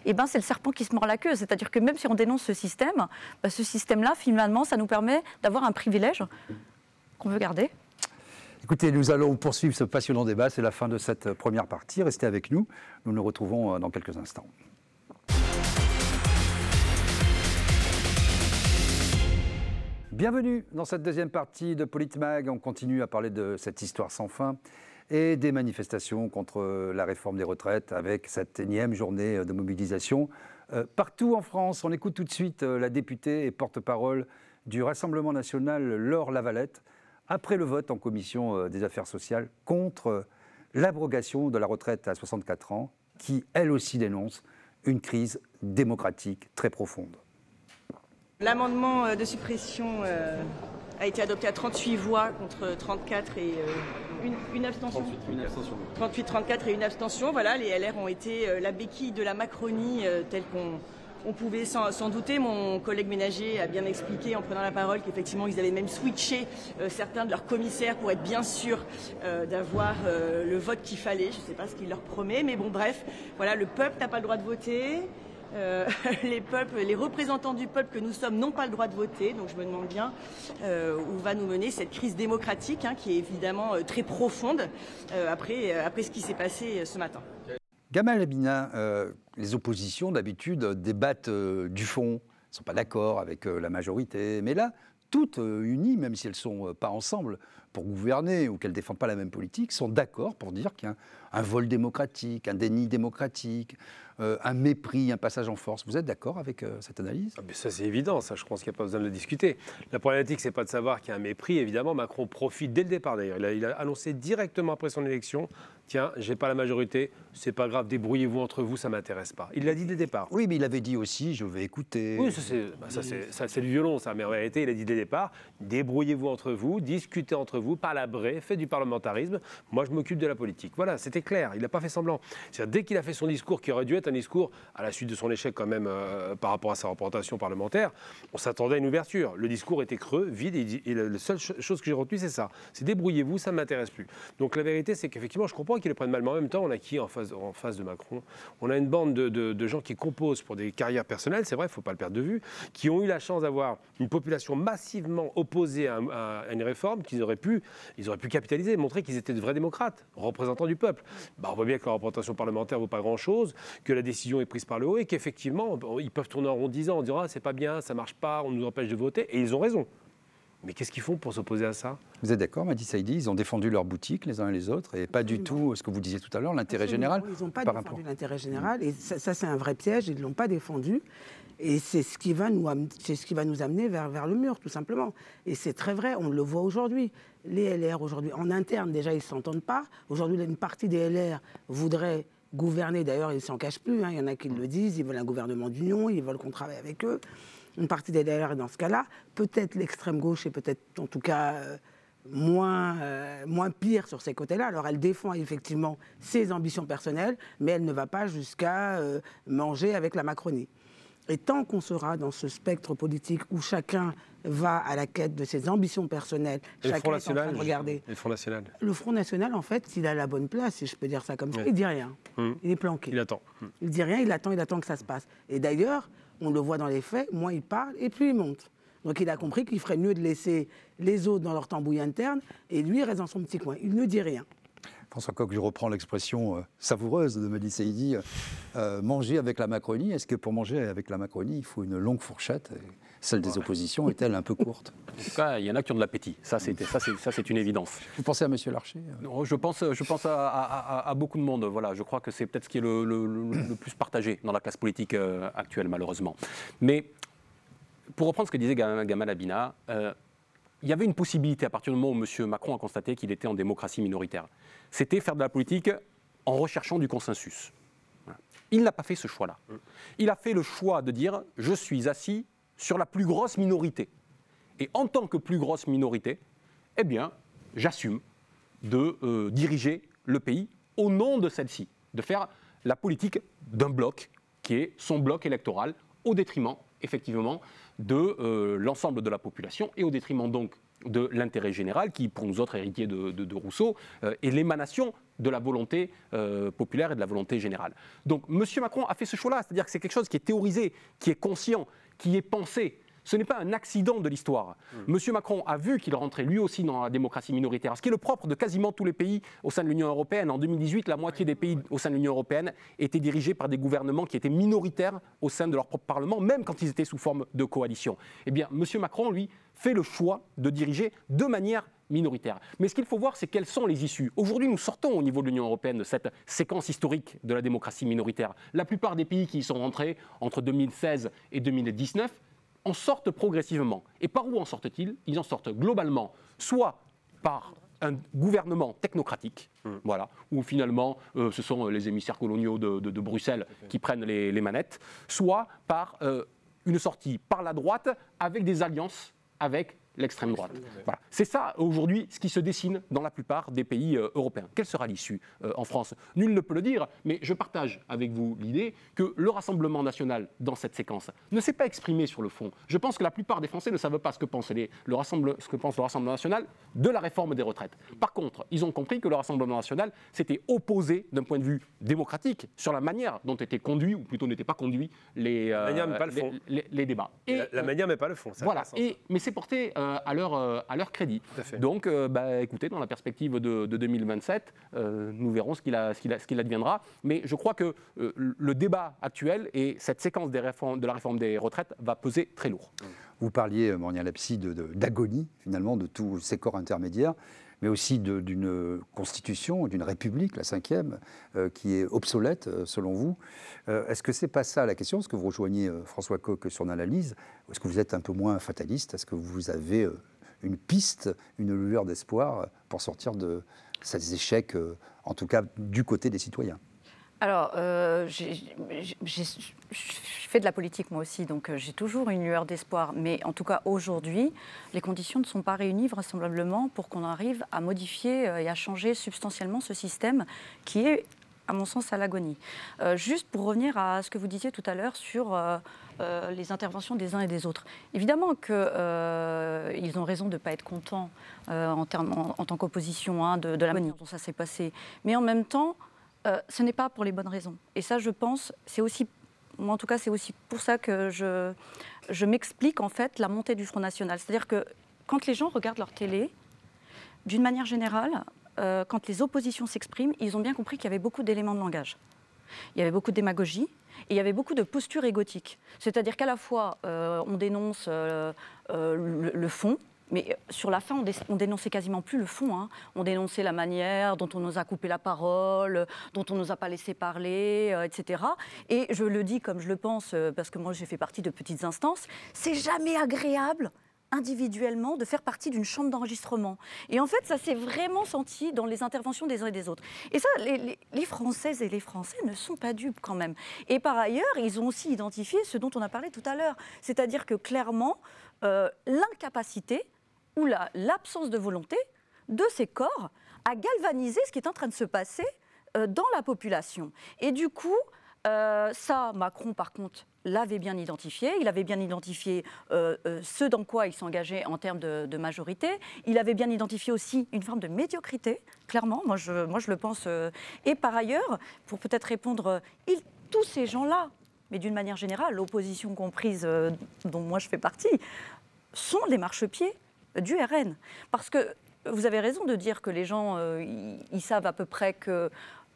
Speaker 5: eh ben, c'est le serpent qui se mord la queue. C'est-à-dire que même si on dénonce ce système, bah, ce système-là, finalement, ça nous permet d'avoir un privilège qu'on veut garder.
Speaker 1: Écoutez, nous allons poursuivre ce passionnant débat. C'est la fin de cette première partie. Restez avec nous. Nous nous retrouvons euh, dans quelques instants. Bienvenue dans cette deuxième partie de Politmag. On continue à parler de cette histoire sans fin et des manifestations contre la réforme des retraites avec cette énième journée de mobilisation. Euh, partout en France, on écoute tout de suite euh, la députée et porte-parole du Rassemblement national Laure Lavalette après le vote en commission euh, des affaires sociales contre euh, l'abrogation de la retraite à 64 ans, qui elle aussi dénonce une crise démocratique très profonde.
Speaker 13: L'amendement euh, de suppression a été adopté à 38 voix contre 34 et une, abstention. 38, 34 et une abstention. Voilà, les LR ont été la béquille de la Macronie telle qu'on on pouvait s'en douter, mon collègue ménager a bien expliqué en prenant la parole qu'effectivement ils avaient même switché euh, certains de leurs commissaires pour être bien sûrs euh, d'avoir euh, le vote qu'il fallait. Je ne sais pas ce qu'il leur promet, mais bon bref, voilà, le peuple n'a pas le droit de voter. les peuples, les représentants du peuple que nous sommes n'ont pas le droit de voter, donc je me demande bien où va nous mener cette crise démocratique, hein, qui est évidemment très profonde après ce qui s'est passé ce matin.
Speaker 1: Gamal Abina, euh, les oppositions d'habitude débattent euh, du fond, ne sont pas d'accord avec euh, la majorité, mais là, toutes unies, même si elles ne sont pas ensemble pour gouverner ou qu'elles ne défendent pas la même politique, sont d'accord pour dire qu'il y a un vol démocratique, un déni démocratique, euh, un mépris, un passage en force. Vous êtes d'accord avec euh, cette analyse?
Speaker 4: Ah, Ça, c'est évident. Ça, je pense qu'il n'y a pas besoin de le discuter. La problématique, c'est pas de savoir qu'il y a un mépris. Évidemment, Macron profite dès le départ. D'ailleurs, il, a, annoncé directement après son élection tiens, j'ai pas la majorité, c'est pas grave, débrouillez-vous entre vous, ça m'intéresse pas. Il l'a dit dès le départ.
Speaker 1: Oui, mais il avait dit aussi, je vais écouter.
Speaker 4: Oui, ça c'est bah, du violon, ça. Mais en réalité, il a dit dès le départ, débrouillez-vous entre vous, discutez entre vous, palabrez, faites du parlementarisme. Moi, je m'occupe de la politique. Voilà, c'était clair. Il n'a pas fait semblant. Dès qu'il a fait son discours, qui aurait dû être un discours à la suite de son échec quand même euh, par rapport à sa représentation parlementaire, on s'attendait à une ouverture. Le discours était creux, vide, et, la seule chose que j'ai retenue, c'est ça. C'est débrouillez-vous, ça ne m'intéresse plus. Donc la vérité, c'est qu'effectivement, je comprends qu'ils le prennent mal, mais en même temps, on a qui en face, en face de Macron? On a une bande de, gens qui composent pour des carrières personnelles, c'est vrai, il ne faut pas le perdre de vue, qui ont eu la chance d'avoir une population massivement opposée à, une réforme qu'ils auraient pu, ils auraient pu capitaliser, montrer qu'ils étaient de vrais démocrates, représentants du peuple. Bah, on voit bien que la représentation parlementaire ne vaut pas grand-chose, que la décision est prise par le haut et qu'effectivement, ils peuvent tourner en rond 10 ans en disant ah, c'est pas bien, ça marche pas, on nous empêche de voter. Et ils ont raison. Mais qu'est-ce qu'ils font pour s'opposer à ça?
Speaker 1: Vous êtes d'accord, Madi Saïdi? Ils ont défendu leur boutique les uns et les autres et pas du tout ce que vous disiez tout à l'heure, l'intérêt général.
Speaker 6: Ils n'ont pas défendu l'intérêt général et ça, c'est un vrai piège. Ils ne l'ont pas défendu. Et c'est ce qui va nous, c'est ce qui va nous amener vers, vers le mur, tout simplement. Et c'est très vrai, on le voit aujourd'hui. Les LR, aujourd'hui, en interne, déjà, ils ne s'entendent pas. Aujourd'hui, une partie des LR voudrait gouverner. D'ailleurs, ils ne s'en cachent plus. Hein. Il y en a qui le disent. Ils veulent un gouvernement d'union. Ils veulent qu'on travaille avec eux. Une partie des LR est dans ce cas-là. Peut-être l'extrême gauche et peut-être, en tout cas, euh, moins, euh, moins pire sur ces côtés-là. Alors elle défend effectivement ses ambitions personnelles, mais elle ne va pas jusqu'à euh, manger avec la Macronie. Et tant qu'on sera dans ce spectre politique où chacun va à la quête de ses ambitions personnelles,
Speaker 4: Et le
Speaker 6: chacun
Speaker 4: Front
Speaker 6: est en train
Speaker 4: National
Speaker 6: de regarder.
Speaker 4: Et le Front National
Speaker 6: Le Front National, en fait, s'il a la bonne place, si je peux dire ça comme ça,
Speaker 4: Ouais.
Speaker 6: il dit rien.
Speaker 4: Hum.
Speaker 6: Il est planqué.
Speaker 4: Il attend.
Speaker 6: Il dit rien, il attend, il attend que ça se passe. Et d'ailleurs, on le voit dans les faits, moins il parle et plus il monte. Donc il a compris qu'il ferait mieux de laisser les autres dans leur tambouille interne et lui reste dans son petit coin. Il ne dit rien.
Speaker 1: François Coq, je reprends l'expression euh, savoureuse de Mehdi Saïdi, euh, euh, manger avec la Macronie. Est-ce que pour manger avec la Macronie, il faut une longue fourchette? et Celle des oppositions est-elle un peu courte?
Speaker 3: En tout cas, il y en a qui ont de l'appétit. Ça, c'est une évidence.
Speaker 1: Vous pensez à M. Larcher
Speaker 3: Non, je pense, je pense à, à- à- à beaucoup de monde. Voilà, je crois que c'est peut-être ce qui est le, le- le- le plus partagé dans la classe politique euh, actuelle, malheureusement. Mais pour reprendre ce que disait Ga- Gamal Abina, euh, il y avait une possibilité à partir du moment où M. Macron a constaté qu'il était en démocratie minoritaire. C'était faire de la politique en recherchant du consensus. Voilà. Il n'a pas fait ce choix-là. Il a fait le choix de dire je suis assis sur la plus grosse minorité. Et en tant que plus grosse minorité, eh bien, j'assume de euh, diriger le pays au nom de celle-ci, de faire la politique d'un bloc qui est son bloc électoral au détriment, effectivement, de euh, l'ensemble de la population et au détriment donc de l'intérêt général qui, pour nous autres héritiers de, de- Rousseau, euh, est l'émanation de la volonté populaire et de la volonté générale. Donc M. Macron a fait ce choix-là, c'est-à-dire que c'est quelque chose qui est théorisé, qui est conscient, qui est pensé. Ce n'est pas un accident de l'histoire.
Speaker 4: Hmm.
Speaker 3: M. Macron a vu qu'il rentrait lui aussi dans la démocratie minoritaire, ce qui est le propre de quasiment tous les pays au sein de l'Union européenne. En 2018, la moitié des pays au sein de l'Union européenne étaient dirigés par des gouvernements qui étaient minoritaires au sein de leur propre Parlement, même quand ils étaient sous forme de coalition. Eh bien, M. Macron, lui, fait le choix de diriger de manière minoritaire. Mais ce qu'il faut voir, c'est quelles sont les issues. Aujourd'hui, nous sortons au niveau de l'Union européenne de cette séquence historique de la démocratie minoritaire. La plupart des pays qui y sont rentrés entre 2016 et 2019 en sortent progressivement. Et par où en sortent-ils? Ils en sortent globalement, soit par un gouvernement technocratique, voilà, où finalement euh, ce sont les émissaires coloniaux de, de- de Bruxelles qui prennent les, les manettes, soit par euh, une sortie par la droite avec des alliances avec l'extrême droite. Voilà. C'est ça aujourd'hui ce qui se dessine dans la plupart des pays euh, européens. Quelle sera l'issue euh, en France? Nul ne peut le dire, mais je partage avec vous l'idée que le Rassemblement national dans cette séquence ne s'est pas exprimé sur le fond. Je pense que la plupart des Français ne savent pas ce que pense, les- le, Rassemble- ce que pense le Rassemblement national de la réforme des retraites. Par contre, ils ont compris que le Rassemblement national s'était opposé d'un point de vue démocratique sur la manière dont étaient conduits, ou plutôt n'étaient pas conduits, les, euh,
Speaker 4: manière, mais pas le
Speaker 3: les-
Speaker 4: fond.
Speaker 3: les- les débats.
Speaker 4: La, la manière, mais pas le fond. ça
Speaker 3: voilà, et, mais c'est porté euh, à, leur, euh, à leur crédit. Donc, euh, bah, écoutez, dans la perspective de, de 2027, euh, nous verrons ce qu'il a- ce qu'il a- ce qu'il adviendra. Mais je crois que euh, le débat actuel et cette séquence des réformes- de la réforme des retraites va peser très lourd.
Speaker 1: Vous parliez, Mornia Lapsi, d'agonie, finalement, de tous ces corps intermédiaires, mais aussi d'une constitution, d'une république, la cinquième, euh, qui est obsolète, euh, selon vous. Euh, Est-ce que c'est pas ça la question? Est-ce que vous rejoignez François Coq sur l'analyse? Est-ce que vous êtes un peu moins fataliste? Est-ce que vous avez une piste, une lueur d'espoir pour sortir de ces échecs, en tout cas du côté des citoyens?
Speaker 5: Alors, euh, je fais de la politique moi aussi, donc euh, j'ai toujours une lueur d'espoir. Mais en tout cas, aujourd'hui, les conditions ne sont pas réunies vraisemblablement pour qu'on arrive à modifier euh, et à changer substantiellement ce système qui est, à mon sens, à l'agonie. Juste pour revenir à ce que vous disiez tout à l'heure sur les interventions des uns et des autres. Évidemment qu'ils ont raison de ne pas être contents en, termes- en- tant qu'opposition hein, de la manière dont ça s'est passé. Mais en même temps, euh, ce n'est pas pour les bonnes raisons. Et ça, je pense, c'est aussi, moi en tout cas, c'est aussi pour ça que je, m'explique en fait la montée du Front National. C'est-à-dire que quand les gens regardent leur télé, d'une manière générale, euh, quand les oppositions s'expriment, ils ont bien compris qu'il y avait beaucoup d'éléments de langage. Il y avait beaucoup de démagogie et il y avait beaucoup de postures égotiques. C'est-à-dire qu'à la fois, euh, on dénonce le fond, mais sur la fin, on, dé- on dénonçait quasiment plus le fond. hein. On dénonçait la manière dont on nous a coupé la parole, dont on nous a pas laissé parler, euh, etc. Et je le dis comme je le pense, euh, parce que moi j'ai fait partie de petites instances, c'est jamais agréable individuellement de faire partie d'une chambre d'enregistrement. Et en fait, ça s'est vraiment senti dans les interventions des uns et des autres. Et ça, les, les- Françaises et les Français ne sont pas dupes quand même. Et par ailleurs, ils ont aussi identifié ce dont on a parlé tout à l'heure. C'est-à-dire que clairement, euh, l'incapacité où l'absence de volonté de ces corps a galvanisé ce qui est en train de se passer euh, dans la population. Et du coup, euh, ça, Macron, par contre, l'avait bien identifié. Il avait bien identifié euh, ce dans quoi il s'engageait en termes de, majorité. Il avait bien identifié aussi une forme de médiocrité, clairement. Moi, je, moi, je le pense. Et par ailleurs, pour peut-être répondre, tous ces gens-là, mais d'une manière générale, l'opposition comprise, dont moi je fais partie, sont les marchepieds du RN. Parce que vous avez raison de dire que les gens, ils savent à peu près que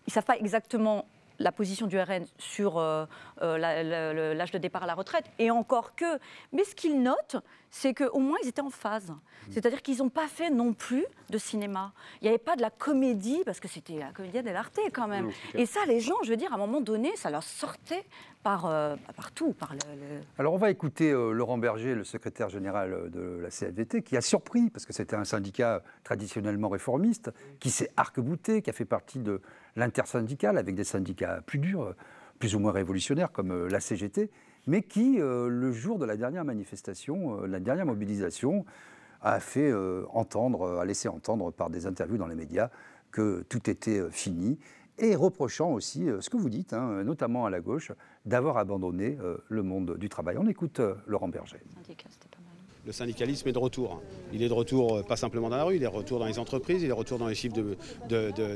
Speaker 5: ils ne savent pas exactement la position du RN sur euh, euh, l'âge de départ à la retraite, et encore que. Mais ce qu'ils notent, c'est qu'au moins ils étaient en phase. Mmh. C'est-à-dire qu'ils n'ont pas fait non plus de cinéma. Il n'y avait pas de la comédie, parce que c'était la comédie dell'arte quand même. Mmh, et ça, les gens, je veux dire, à un moment donné, ça leur sortait par, euh, partout. Par le,
Speaker 1: Alors on va écouter Laurent Berger, le secrétaire général de la CFDT, qui a surpris, parce que c'était un syndicat traditionnellement réformiste, qui s'est arc-bouté, qui a fait partie de l'intersyndicale, avec des syndicats plus durs, plus ou moins révolutionnaires, comme euh, la CGT, mais qui, euh, le jour de la dernière manifestation, euh, la dernière mobilisation, a fait entendre, a laissé entendre par des interviews dans les médias que tout était fini, et reprochant aussi ce que vous dites, hein, notamment à la gauche, d'avoir abandonné le monde du travail. On écoute Laurent Berger
Speaker 14: le syndicalisme est de retour. Il est de retour euh, pas simplement dans la rue, il est de retour dans les entreprises, il est de retour dans les chiffres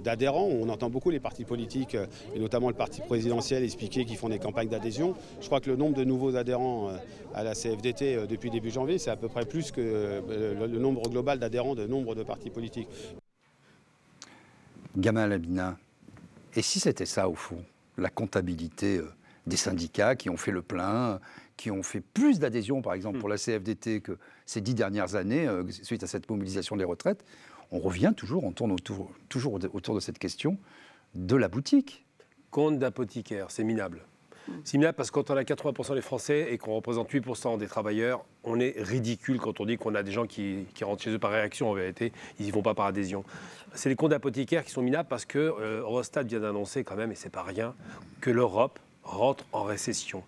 Speaker 14: d'adhérents. On entend beaucoup les partis politiques, euh, et notamment le parti présidentiel, expliquer qu'ils font des campagnes d'adhésion. Je crois que le nombre de nouveaux adhérents euh, à la CFDT depuis début janvier, c'est à peu près plus que le nombre global d'adhérents de nombre de partis politiques.
Speaker 1: Gamal Abina, et si c'était ça au fond, la comptabilité des syndicats qui ont fait le plein, qui ont fait plus d'adhésion, par exemple, hmm. pour la CFDT que ces dix dernières années, euh, suite à cette mobilisation des retraites, on revient toujours, on tourne autour, toujours autour de cette question de la boutique.
Speaker 4: Compte d'apothicaire, c'est minable. Hmm. C'est minable parce que quand on a 80% des Français et qu'on représente 8% des travailleurs, on est ridicule quand on dit qu'on a des gens qui, rentrent chez eux par réaction. En vérité, ils n'y vont pas par adhésion. C'est les comptes d'apothicaires qui sont minables parce que euh, Eurostat vient d'annoncer quand même, et c'est pas rien, que l'Europe rentre en récession.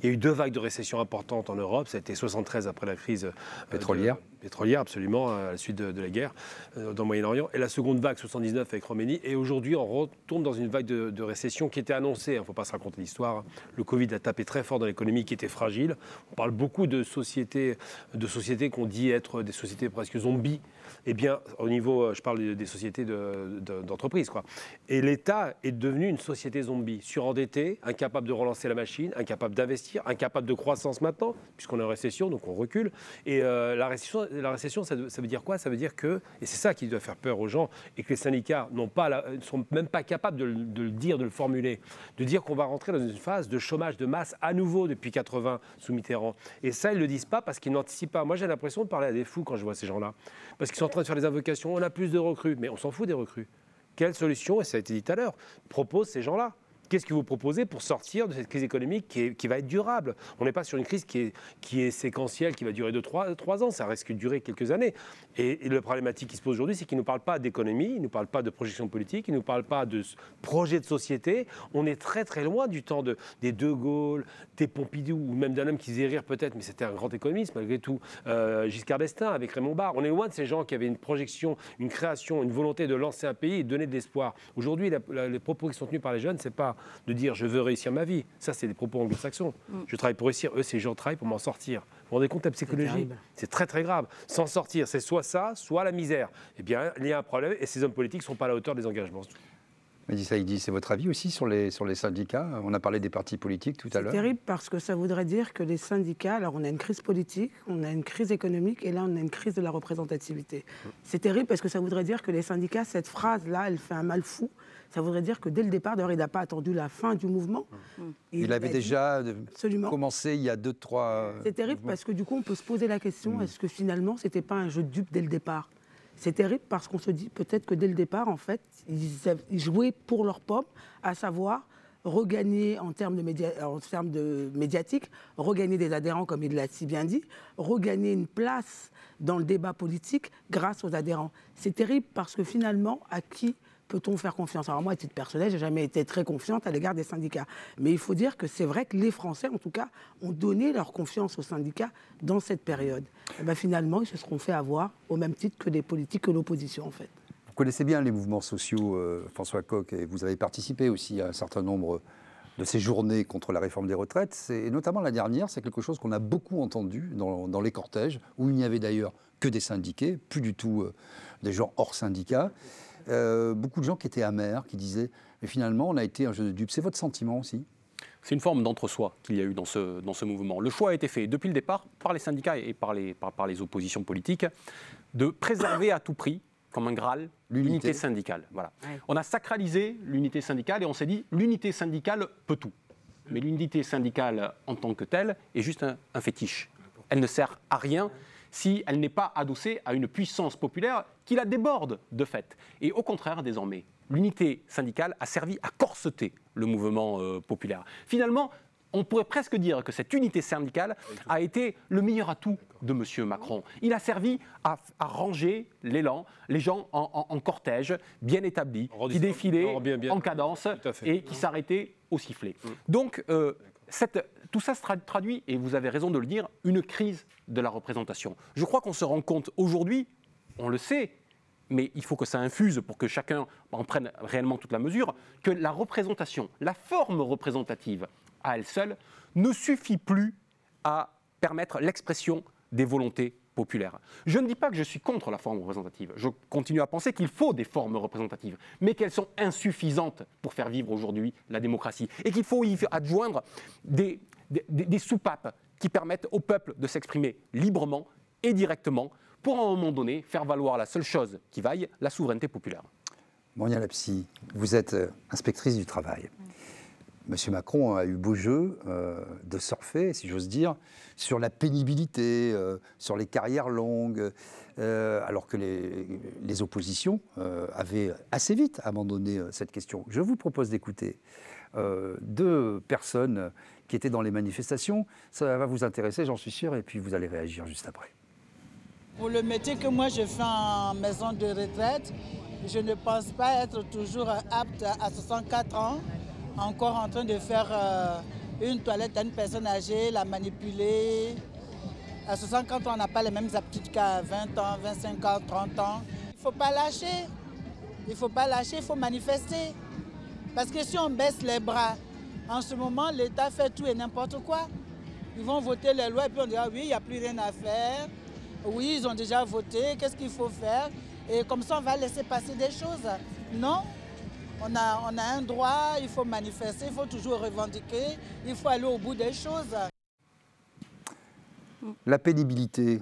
Speaker 4: Il y a eu deux vagues de récession importantes en Europe. Été 73 après la crise euh,
Speaker 1: pétrolière.
Speaker 4: Pétrolière, absolument, à la suite de, la guerre euh, dans le Moyen-Orient. Et la seconde vague, 79 avec Roménie. Et aujourd'hui, on retombe dans une vague de, récession qui était annoncée. Il ne faut pas se raconter l'histoire. Le Covid a tapé très fort dans l'économie qui était fragile. On parle beaucoup de sociétés, de sociétés qu'on dit être des sociétés presque zombies eh bien, au niveau, euh, je parle des sociétés d'entreprise, quoi. Et l'État est devenu une société zombie, surendetté, incapable de relancer la machine, incapable d'investir, incapable de croissance maintenant, puisqu'on est en récession, donc on recule. Et euh, la récession, la récession ça, veut dire quoi? Ça veut dire que, et c'est ça qui doit faire peur aux gens, et que les syndicats ne sont même pas capables de, de, le dire, de le formuler, de dire qu'on va rentrer dans une phase de chômage de masse à nouveau depuis 80 sous Mitterrand. Et ça, ils ne le disent pas parce qu'ils n'anticipent pas. Moi, j'ai l'impression de parler à des fous quand je vois ces gens-là. Parce qu'ils sont en train de faire des invocations, on a plus de recrues, mais on s'en fout des recrues. Quelle solution, et ça a été dit tout à l'heure, proposent ces gens-là Qu'est-ce que vous proposez pour sortir de cette crise économique qui, va être durable? On n'est pas sur une crise qui est, qui est séquentielle, qui va durer de 3, ans, ça risque de durer quelques années. Et, le problématique qui se pose aujourd'hui, c'est qu'il ne nous parle pas d'économie, il ne nous parle pas de projection politique, il ne nous parle pas de projet de société. On est très très loin du temps de, des De Gaulle, des Pompidou, ou même d'un homme qui faisait rire peut-être, mais c'était un grand économiste malgré tout, euh, Giscard d'Estaing avec Raymond Barre. On est loin de ces gens qui avaient une projection, une création, une volonté de lancer un pays et donner de l'espoir. Aujourd'hui, les propos qui sont tenus par les jeunes, c'est pas de dire je veux réussir ma vie. Ça, c'est des propos anglo-saxons. Mm. Je travaille pour réussir. Eux, ces gens travaillent pour m'en sortir. Vous vous rendez compte de la psychologie C'est très très grave. S'en sortir, c'est soit ça, soit la misère. Eh bien, il y a un problème et ces hommes politiques ne sont pas à la hauteur des engagements.
Speaker 1: Mehdi Saïdi, c'est votre avis aussi sur les, sur les syndicats? On a parlé des partis politiques tout à l'heure.
Speaker 6: C'est terrible parce que ça voudrait dire que les syndicats, alors on a une crise politique, on a une crise économique et là on a une crise de la représentativité. C'est terrible parce que ça voudrait dire que les syndicats, cette phrase-là, elle fait un mal fou ça voudrait dire que dès le départ, d'ailleurs, il n'a pas attendu la fin du mouvement.
Speaker 1: Mmh. Il, avait déjà commencé il y a deux, trois.
Speaker 6: C'est terrible parce que du coup, on peut se poser la question mmh. est-ce que finalement, c'était pas un jeu de dupe dès le départ? C'est terrible parce qu'on se dit peut-être que dès le départ, en fait, ils, jouaient pour leur peuple, à savoir regagner en termes, de, en termes de médiatique, regagner des adhérents, comme il l'a si bien dit, regagner une place dans le débat politique grâce aux adhérents. C'est terrible parce que finalement, à qui peut-on faire confiance? Alors moi, à titre personnel, j'ai jamais été très confiante à l'égard des syndicats. Mais il faut dire que c'est vrai que les Français, en tout cas, ont donné leur confiance aux syndicats dans cette période. Et ben, finalement, ils se seront fait avoir au même titre que les politiques, que l'opposition, en fait.
Speaker 1: Vous connaissez bien les mouvements sociaux, euh, François Coq, et vous avez participé aussi à un certain nombre de ces journées contre la réforme des retraites. Et notamment la dernière, c'est quelque chose qu'on a beaucoup entendu dans, dans les cortèges, où il n'y avait d'ailleurs que des syndiqués, plus du tout euh, des gens hors syndicats. Euh, beaucoup de gens qui étaient amers, qui disaient Mais finalement, on a été un jeu de dupes. C'est votre sentiment aussi?
Speaker 3: C'est une forme d'entre-soi qu'il y a eu dans ce, dans ce mouvement. Le choix a été fait depuis le départ par les syndicats et par les, par, par les oppositions politiques de préserver à tout prix, comme un Graal, l'unité syndicale. Voilà. On a sacralisé l'unité syndicale et on s'est dit l'unité syndicale peut tout. Mais l'unité syndicale en tant que telle est juste un, un fétiche. Elle ne sert à rien si elle n'est pas adossée à une puissance populaire qui la déborde de fait. Et au contraire, désormais, l'unité syndicale a servi à corseter le mouvement euh, populaire. Finalement, on pourrait presque dire que cette unité syndicale a été le meilleur atout de M. Macron. Il a servi à, à ranger l'élan, les gens en, en- en cortège, bien établis, qui défilaient
Speaker 4: bien, bien.
Speaker 3: en cadence et qui s'arrêtaient au sifflet. Donc, euh, tout ça se tra- traduit, et vous avez raison de le dire, une crise de la représentation. Je crois qu'on se rend compte aujourd'hui, on le sait, mais il faut que ça infuse pour que chacun en prenne réellement toute la mesure, que la représentation, la forme représentative à elle seule, ne suffit plus à permettre l'expression des volontés populaires. Je ne dis pas que je suis contre la forme représentative. Je continue à penser qu'il faut des formes représentatives, mais qu'elles sont insuffisantes pour faire vivre aujourd'hui la démocratie. Et qu'il faut y adjoindre des- des soupapes qui permettent au peuple de s'exprimer librement et directement pour à un moment donné faire valoir la seule chose qui vaille, la souveraineté populaire.
Speaker 1: Monia Lapsi, vous êtes euh, inspectrice du travail. Monsieur Macron a eu beau jeu euh, de surfer, si j'ose dire, sur la pénibilité, euh, sur les carrières longues, euh, alors que les, les oppositions avaient assez vite abandonné cette question. Je vous propose d'écouter deux personnes qui étaient dans les manifestations. Ça va vous intéresser, j'en suis sûr, et puis vous allez réagir juste après.
Speaker 15: Pour le métier que moi je fais en maison de retraite, je ne pense pas être toujours apte à 64 ans, encore en train de faire euh, une toilette à une personne âgée, la manipuler. À 64 ans, on n'a pas les mêmes aptitudes qu'à 20 ans, 25 ans, 30 ans. Il ne faut pas lâcher. Il ne faut pas lâcher, il faut manifester. Parce que si on baisse les bras, en ce moment, l'État fait tout et n'importe quoi. Ils vont voter les lois et puis on dira oui, il n'y a plus rien à faire. Oui, ils ont déjà voté, qu'est-ce qu'il faut faire? Et comme ça, on va laisser passer des choses. Non, on a, un droit, il faut manifester, il faut toujours revendiquer, il faut aller au bout des choses.
Speaker 1: La pénibilité,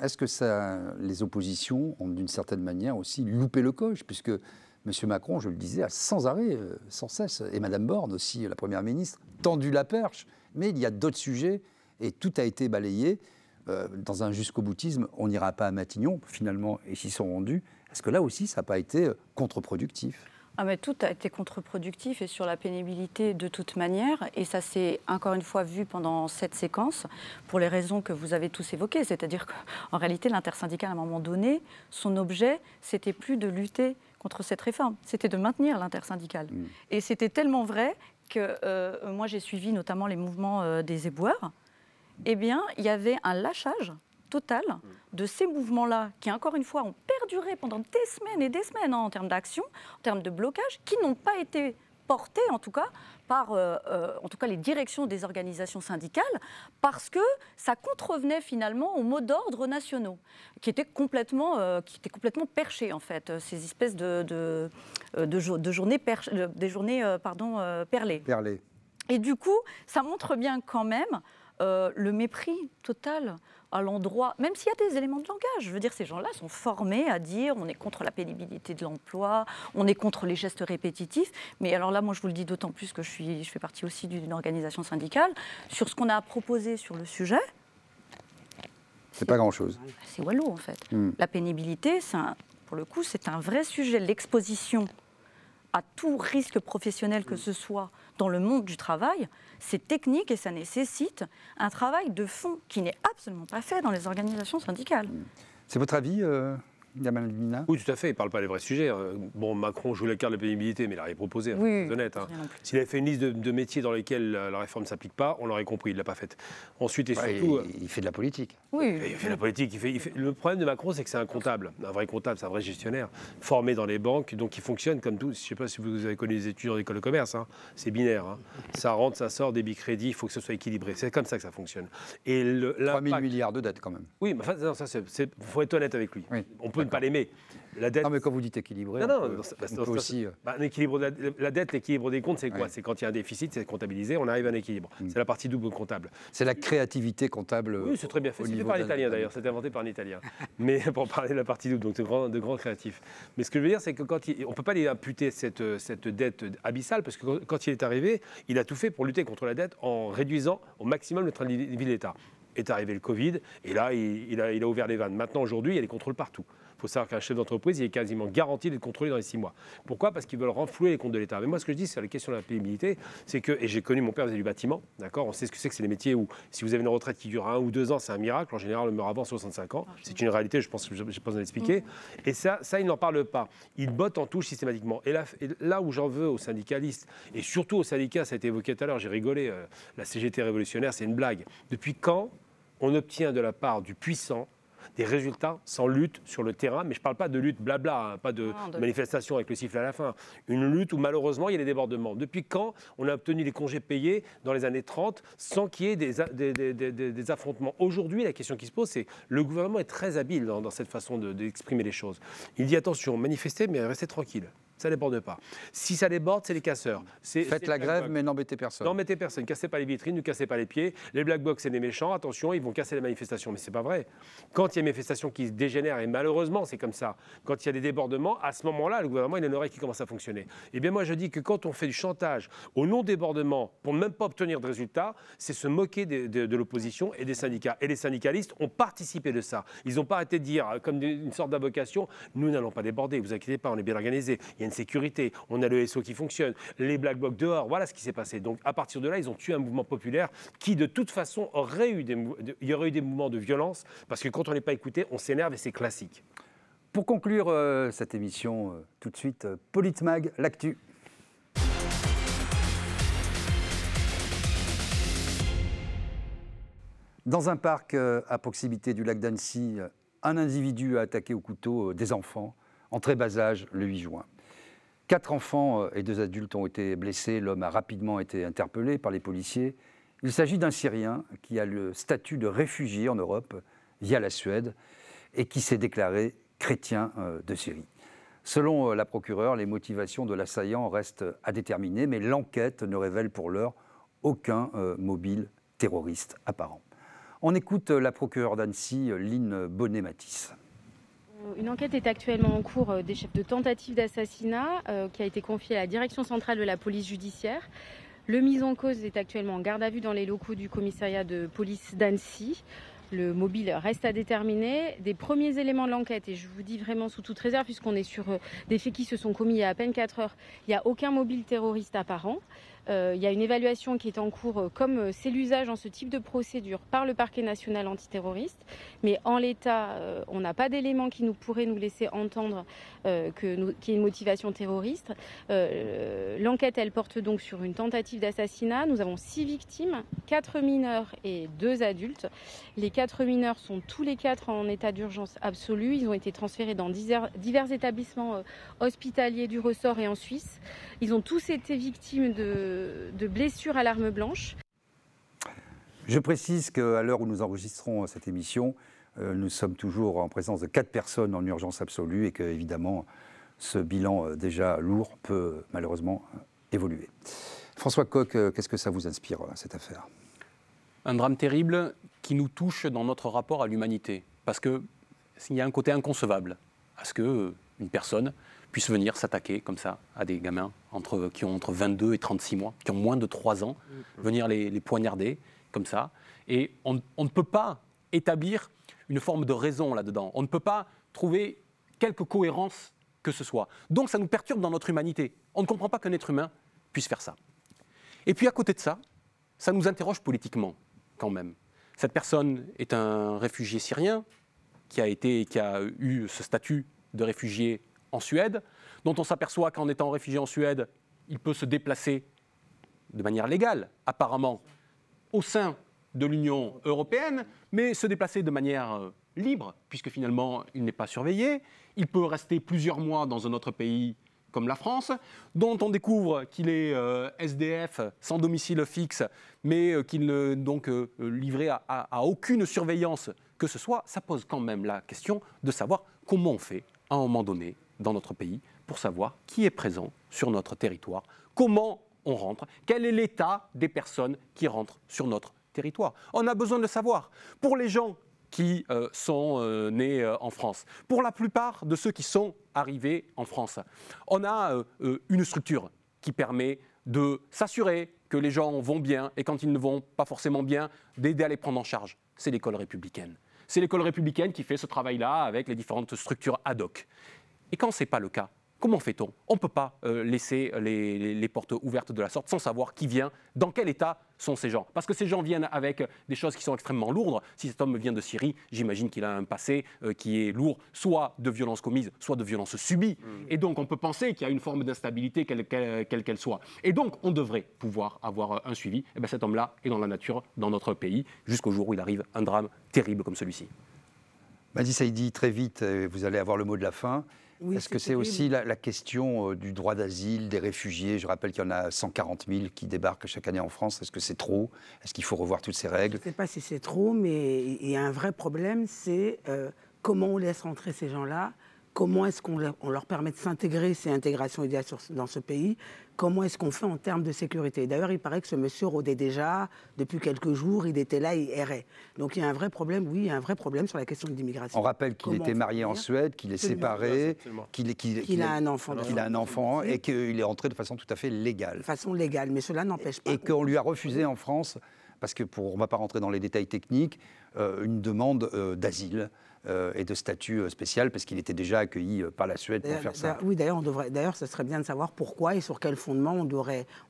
Speaker 1: est-ce que les oppositions ont d'une certaine manière aussi loupé le coche? Puisque M. Macron, je le disais, sans arrêt, euh, sans cesse, et Mme Borne aussi, la Première ministre, tendu la perche. Mais il y a d'autres sujets et tout a été balayé. Euh, dans un jusqu'au boutisme, on n'ira pas à Matignon, finalement, et s'y sont rendus. Est-ce que là aussi, ça n'a pas été euh, contre-productif?
Speaker 5: Ah mais tout a été contre-productif et sur la pénibilité de toute manière. Et ça s'est encore une fois vu pendant cette séquence pour les raisons que vous avez tous évoquées. C'est-à-dire qu'en réalité, l'intersyndical, à un moment donné, son objet, c'était plus de lutter contre cette réforme, c'était de maintenir l'intersyndical. Et c'était tellement vrai que euh, moi, j'ai suivi notamment les mouvements euh, des éboueurs. Eh bien, il y avait un lâchage total de ces mouvements-là, qui encore une fois ont perduré pendant des semaines et des semaines hein, en termes d'action, en termes de blocage, qui n'ont pas été portés en tout cas par euh, euh, en tout cas les directions des organisations syndicales parce que ça contrevenait finalement aux mots d'ordre nationaux qui étaient complètement euh, qui étaient complètement perchés en fait ces espèces de de, euh, de, de journées de- des journées pardon perlées
Speaker 1: Perlé.
Speaker 5: et du coup, ça montre bien quand même le mépris total à l'endroit, même s'il y a des éléments de langage. Je veux dire, ces gens-là sont formés à dire on est contre la pénibilité de l'emploi, on est contre les gestes répétitifs. Mais alors là, moi, je vous le dis d'autant plus que je, suis, je fais partie aussi d'une organisation syndicale. Sur ce qu'on a proposé sur le sujet,
Speaker 1: C'est pas grand-chose.
Speaker 5: c'est Wallo en fait.
Speaker 1: Hmm.
Speaker 5: La pénibilité, un- pour le coup, c'est un vrai sujet. L'exposition à tout risque professionnel que ce soit dans le monde du travail, c'est technique et ça nécessite un travail de fond qui n'est absolument pas fait dans les organisations syndicales.
Speaker 1: C'est votre avis, euh,
Speaker 4: Oui, tout à fait. Il ne parle pas des vrais sujets. Euh, Bon, Macron joue la carte de la pénibilité, mais il n'a rien proposé.
Speaker 5: Oui,
Speaker 4: c'est honnête. hein. S'il avait fait une liste de, de métiers dans lesquels la, la réforme ne s'applique pas, on l'aurait compris. Il ne l'a pas faite. Ensuite et
Speaker 1: Ouais,
Speaker 4: surtout.
Speaker 1: il, il fait de la politique.
Speaker 5: Oui.
Speaker 4: Il fait la politique. Il fait, il fait- Le problème de Macron, c'est que c'est un comptable, un vrai comptable, c'est un vrai gestionnaire, formé dans les banques, donc il fonctionne comme tout. Je ne sais pas si vous avez connu les étudiants d'école de commerce, hein, c'est binaire. hein. Ça rentre, ça sort, débit crédit, il faut que ce soit équilibré. C'est comme ça que ça fonctionne. Et le,
Speaker 1: 3 000
Speaker 4: l'impact-
Speaker 1: milliards de dettes quand même.
Speaker 4: Oui, mais enfin, non, ça, c'est, c'est- faut être honnête avec lui. on peut ne pas l'aimer. La dette.
Speaker 1: Non, mais quand vous dites équilibré,
Speaker 4: Non,
Speaker 1: on
Speaker 4: non,
Speaker 1: peut- on peut aussi,
Speaker 4: bah, un équilibre de la, la dette, l'équilibre des comptes, c'est quoi
Speaker 1: Ouais.
Speaker 4: C'est quand il y a un déficit, c'est comptabilisé, on arrive à un équilibre. C'est la partie double comptable.
Speaker 1: c'est la créativité comptable.
Speaker 4: Oui, c'est très bien fait.
Speaker 1: niveau
Speaker 4: par l'italien d'ailleurs, c'était inventé par un italien. Mais pour parler de la partie double, donc de grands, de grands créatifs. Mais ce que je veux dire, c'est que quand il- on ne peut pas lui imputer cette, cette dette abyssale, parce que quand- quand il est arrivé, il a tout fait pour lutter contre la dette en réduisant au maximum le train de vie de l'État. Est arrivé le Covid, et là, il, il a, il a ouvert les vannes. Maintenant, aujourd'hui, il y a des contrôles partout. Il faut savoir qu'un chef d'entreprise, il est quasiment garanti d'être contrôlé dans les six mois. Pourquoi? Parce qu'ils veulent renflouer les comptes de l'État. Mais moi, ce que je dis sur la question de la pénibilité, c'est que, et j'ai connu mon père faisait du bâtiment, d'accord? On sait ce que c'est que c'est les métiers où, si vous avez une retraite qui dure un ou deux ans, c'est un miracle. En général, on meurt avant 65 ans. C'est une réalité, je pense que je n'ai pas besoin d'expliquer. Et ça, ça, ils n'en parlent pas. Ils bottent en touche systématiquement. Et là, et là où j'en veux aux syndicalistes, et surtout aux syndicats, ça a été évoqué tout à l'heure, j'ai rigolé, euh, la CGT révolutionnaire, c'est une blague. Depuis quand on obtient de la part du puissant des résultats sans lutte sur le terrain, mais je ne parle pas de lutte blabla, hein, pas de,
Speaker 5: Non, de-
Speaker 4: manifestation avec le sifflet à la fin. Une lutte où malheureusement il y a des débordements. Depuis quand on a obtenu les congés payés dans les années 30 sans qu'il y ait des, affrontements? Aujourd'hui, la question qui se pose, c'est le gouvernement est très habile dans, dans cette façon de- d'exprimer les choses. Il dit attention, manifestez, mais restez tranquille. Ça ne déborde pas. Si ça déborde, c'est les casseurs.
Speaker 1: Faites la grève, mais n'embêtez personne.
Speaker 4: non, mettez personne, cassez pas les vitrines, ne cassez pas les pieds. Les black box, c'est des méchants, attention, ils vont casser les manifestations. Mais c'est pas vrai. Quand il y a une manifestation qui se dégénère, et malheureusement c'est comme ça, quand il y a des débordements, à ce moment-là, le gouvernement, il a une oreille qui commence à fonctionner. Eh bien moi je dis que quand on fait du chantage au non-débordement pour ne même pas obtenir de résultats, c'est se moquer de, de- de l'opposition et des syndicats. Et les syndicalistes ont participé de ça. Ils n'ont pas arrêté de dire, euh, comme une sorte d'invocation, nous n'allons pas déborder, vous inquiétez pas, on est bien organisé, il y a une sécurité, on a le SO qui fonctionne, les black box dehors, voilà ce qui s'est passé. Donc à partir de là, ils ont tué un mouvement populaire qui de toute façon aurait eu des, mouvements de violence, parce que quand on n'est pas écouté, on s'énerve et c'est classique.
Speaker 1: Pour conclure euh, cette émission, euh, tout de suite, euh, Politmag, l'actu. Dans un parc euh, à proximité du lac d'Annecy, un individu a attaqué au couteau des enfants en très bas âge le 8 juin. Quatre enfants euh, et deux adultes ont été blessés. L'homme a rapidement été interpellé par les policiers. Il s'agit d'un Syrien qui a le statut de réfugié en Europe via la Suède et qui s'est déclaré chrétien euh, de Syrie. Selon euh, la procureure, les motivations de l'assaillant restent à déterminer, mais l'enquête ne révèle pour l'heure aucun mobile terroriste apparent. On écoute la procureure d'Annecy, euh, Lynn Bonnet-Matisse.
Speaker 16: Une enquête est actuellement en cours euh, des chefs de tentative d'assassinat euh, qui a été confiée à la direction centrale de la police judiciaire. Le mis en cause est actuellement en garde à vue dans les locaux du commissariat de police d'Annecy. Le mobile reste à déterminer. Des premiers éléments de l'enquête, et je vous dis vraiment sous toute réserve, puisqu'on est sur euh, des faits qui se sont commis il y a à peine 4 heures, il n'y a aucun mobile terroriste apparent. Euh, il y a une évaluation qui est en cours, euh, comme euh, c'est l'usage en ce type de procédure par le parquet national antiterroriste. Mais en l'état, euh, on n'a pas d'éléments qui nous pourraient nous laisser entendre euh, qu'il y ait une motivation terroriste. Euh, L'enquête, elle porte donc sur une tentative d'assassinat. Nous avons six victimes, quatre mineurs et deux adultes. Les quatre mineurs sont tous les quatre en état d'urgence absolue. Ils ont été transférés dans divers, établissements euh, hospitaliers du ressort et en Suisse. Ils ont tous été victimes de, de blessures à l'arme blanche.
Speaker 1: Je précise qu'à l'heure où nous enregistrons cette émission, euh, nous sommes toujours en présence de quatre personnes en urgence absolue et que, évidemment, ce bilan euh, déjà lourd peut euh, malheureusement euh, évoluer. François Coq, euh, qu'est-ce que ça vous inspire, euh, cette affaire?
Speaker 3: Un drame terrible qui nous touche dans notre rapport à l'humanité. Parce qu'il y a un côté inconcevable à ce qu'une personne puisse venir s'attaquer comme ça à des gamins entre, qui ont entre 22 et 36 mois, qui ont moins de 3 ans, venir les, les poignarder comme ça. Et on, on ne peut pas établir une forme de raison là-dedans. On ne peut pas trouver quelque cohérence que ce soit. Donc ça nous perturbe dans notre humanité. On ne comprend pas qu'un être humain puisse faire ça. Et puis à côté de ça, ça nous interroge politiquement quand même. Cette personne est un réfugié syrien qui a, été, qui a eu ce statut de réfugié en Suède, dont on s'aperçoit qu'en étant réfugié en Suède, il peut se déplacer de manière légale, apparemment, au sein de l'Union européenne, mais se déplacer de manière euh, libre, puisque finalement il n'est pas surveillé. Il peut rester plusieurs mois dans un autre pays comme la France, dont on découvre qu'il est euh, SDF sans domicile fixe, mais euh, qu'il ne donc livré à aucune surveillance que ce soit, ça pose quand même la question de savoir comment on fait à un moment donné dans notre pays pour savoir qui est présent sur notre territoire, comment on rentre, quel est l'état des personnes qui rentrent sur notre territoire. On a besoin de savoir. Pour les gens qui euh, sont euh, nés euh, en France. Pour la plupart de ceux qui sont arrivés en France, on a une structure qui permet de s'assurer que les gens vont bien et quand ils ne vont pas forcément bien, d'aider à les prendre en charge. C'est l'école républicaine. C'est l'école républicaine qui fait ce travail-là avec les différentes structures ad hoc. Et quand ce n'est pas le cas, comment fait-on? On ne peut pas euh, laisser les, les- les portes ouvertes de la sorte sans savoir qui vient, dans quel état sont ces gens. Parce que ces gens viennent avec des choses qui sont extrêmement lourdes. Si cet homme vient de Syrie, j'imagine qu'il a un passé euh, qui est lourd, soit de violences commises, soit de violences subies. Et donc on peut penser qu'il y a une forme d'instabilité, quelle qu'elle soit. Et donc on devrait pouvoir avoir euh, un suivi. Et bien cet homme-là est dans la nature, dans notre pays, jusqu'au jour où il arrive un drame terrible comme celui-ci.
Speaker 1: Madi Saïdi, très vite, euh, vous allez avoir le mot de la fin.
Speaker 6: Oui,
Speaker 1: Est-ce que
Speaker 6: c'est
Speaker 1: aussi la, la question euh, du droit d'asile, des réfugiés? Je rappelle qu'il y en a 140 000 qui débarquent chaque année en France. Est-ce que c'est trop? Est-ce qu'il faut revoir toutes ces règles?
Speaker 6: Je ne sais pas si c'est trop, mais il y a un vrai problème, c'est euh, comment on laisse rentrer ces gens-là, comment est-ce qu'on leur, permet de s'intégrer, ces intégrations idéales sur dans ce pays, comment est-ce qu'on fait en termes de sécurité? D'ailleurs, il paraît que ce monsieur rôdait déjà, depuis quelques jours, il était là, il errait. Donc il y a un vrai problème, oui, il y a un vrai problème sur la question de l'immigration.
Speaker 1: On rappelle qu'il était marié en Suède, qu'il est séparé, qu'il
Speaker 6: a un enfant
Speaker 1: qu'il a un enfant
Speaker 6: Oui.
Speaker 1: et qu'il est rentré de façon tout à fait légale.
Speaker 6: De façon légale, mais cela n'empêche pas.
Speaker 1: Et qu'on lui a refusé en France, parce que pour, on ne va pas rentrer dans les détails techniques, euh, une demande euh, d'asile euh, et de statut euh, spécial, parce qu'il était déjà accueilli euh, par la Suède pour faire ça.
Speaker 6: Oui, d'ailleurs, on devrait. D'ailleurs, ce serait bien de savoir pourquoi et sur quel fondement on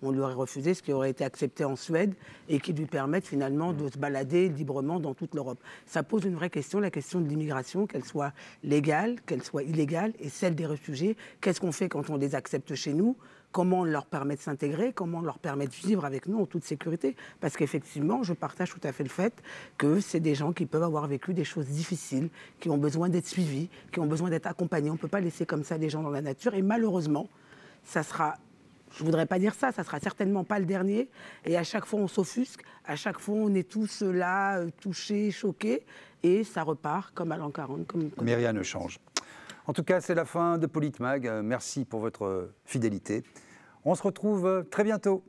Speaker 6: on lui aurait refusé ce qui aurait été accepté en Suède et qui lui permette finalement de se balader librement dans toute l'Europe. Ça pose une vraie question, la question de l'immigration, qu'elle soit légale, qu'elle soit illégale, et celle des réfugiés. Qu'est-ce qu'on fait quand on les accepte chez nous? Comment on leur permet de s'intégrer Comment on leur permet de vivre avec nous en toute sécurité Parce qu'effectivement, je partage tout à fait le fait que c'est des gens qui peuvent avoir vécu des choses difficiles, qui ont besoin d'être suivis, qui ont besoin d'être accompagnés. On ne peut pas laisser comme ça les gens dans la nature. Et malheureusement, ça sera je voudrais pas dire ça, ça sera certainement pas le dernier. Et à chaque fois, on s'offusque, à chaque fois, on est tous là, euh, touchés, choqués, et ça repart comme à l'an 40. Comme, comme-
Speaker 1: Mais rien ne change. En tout cas, c'est la fin de Politmag. Euh, Merci pour votre fidélité. On se retrouve euh, très bientôt.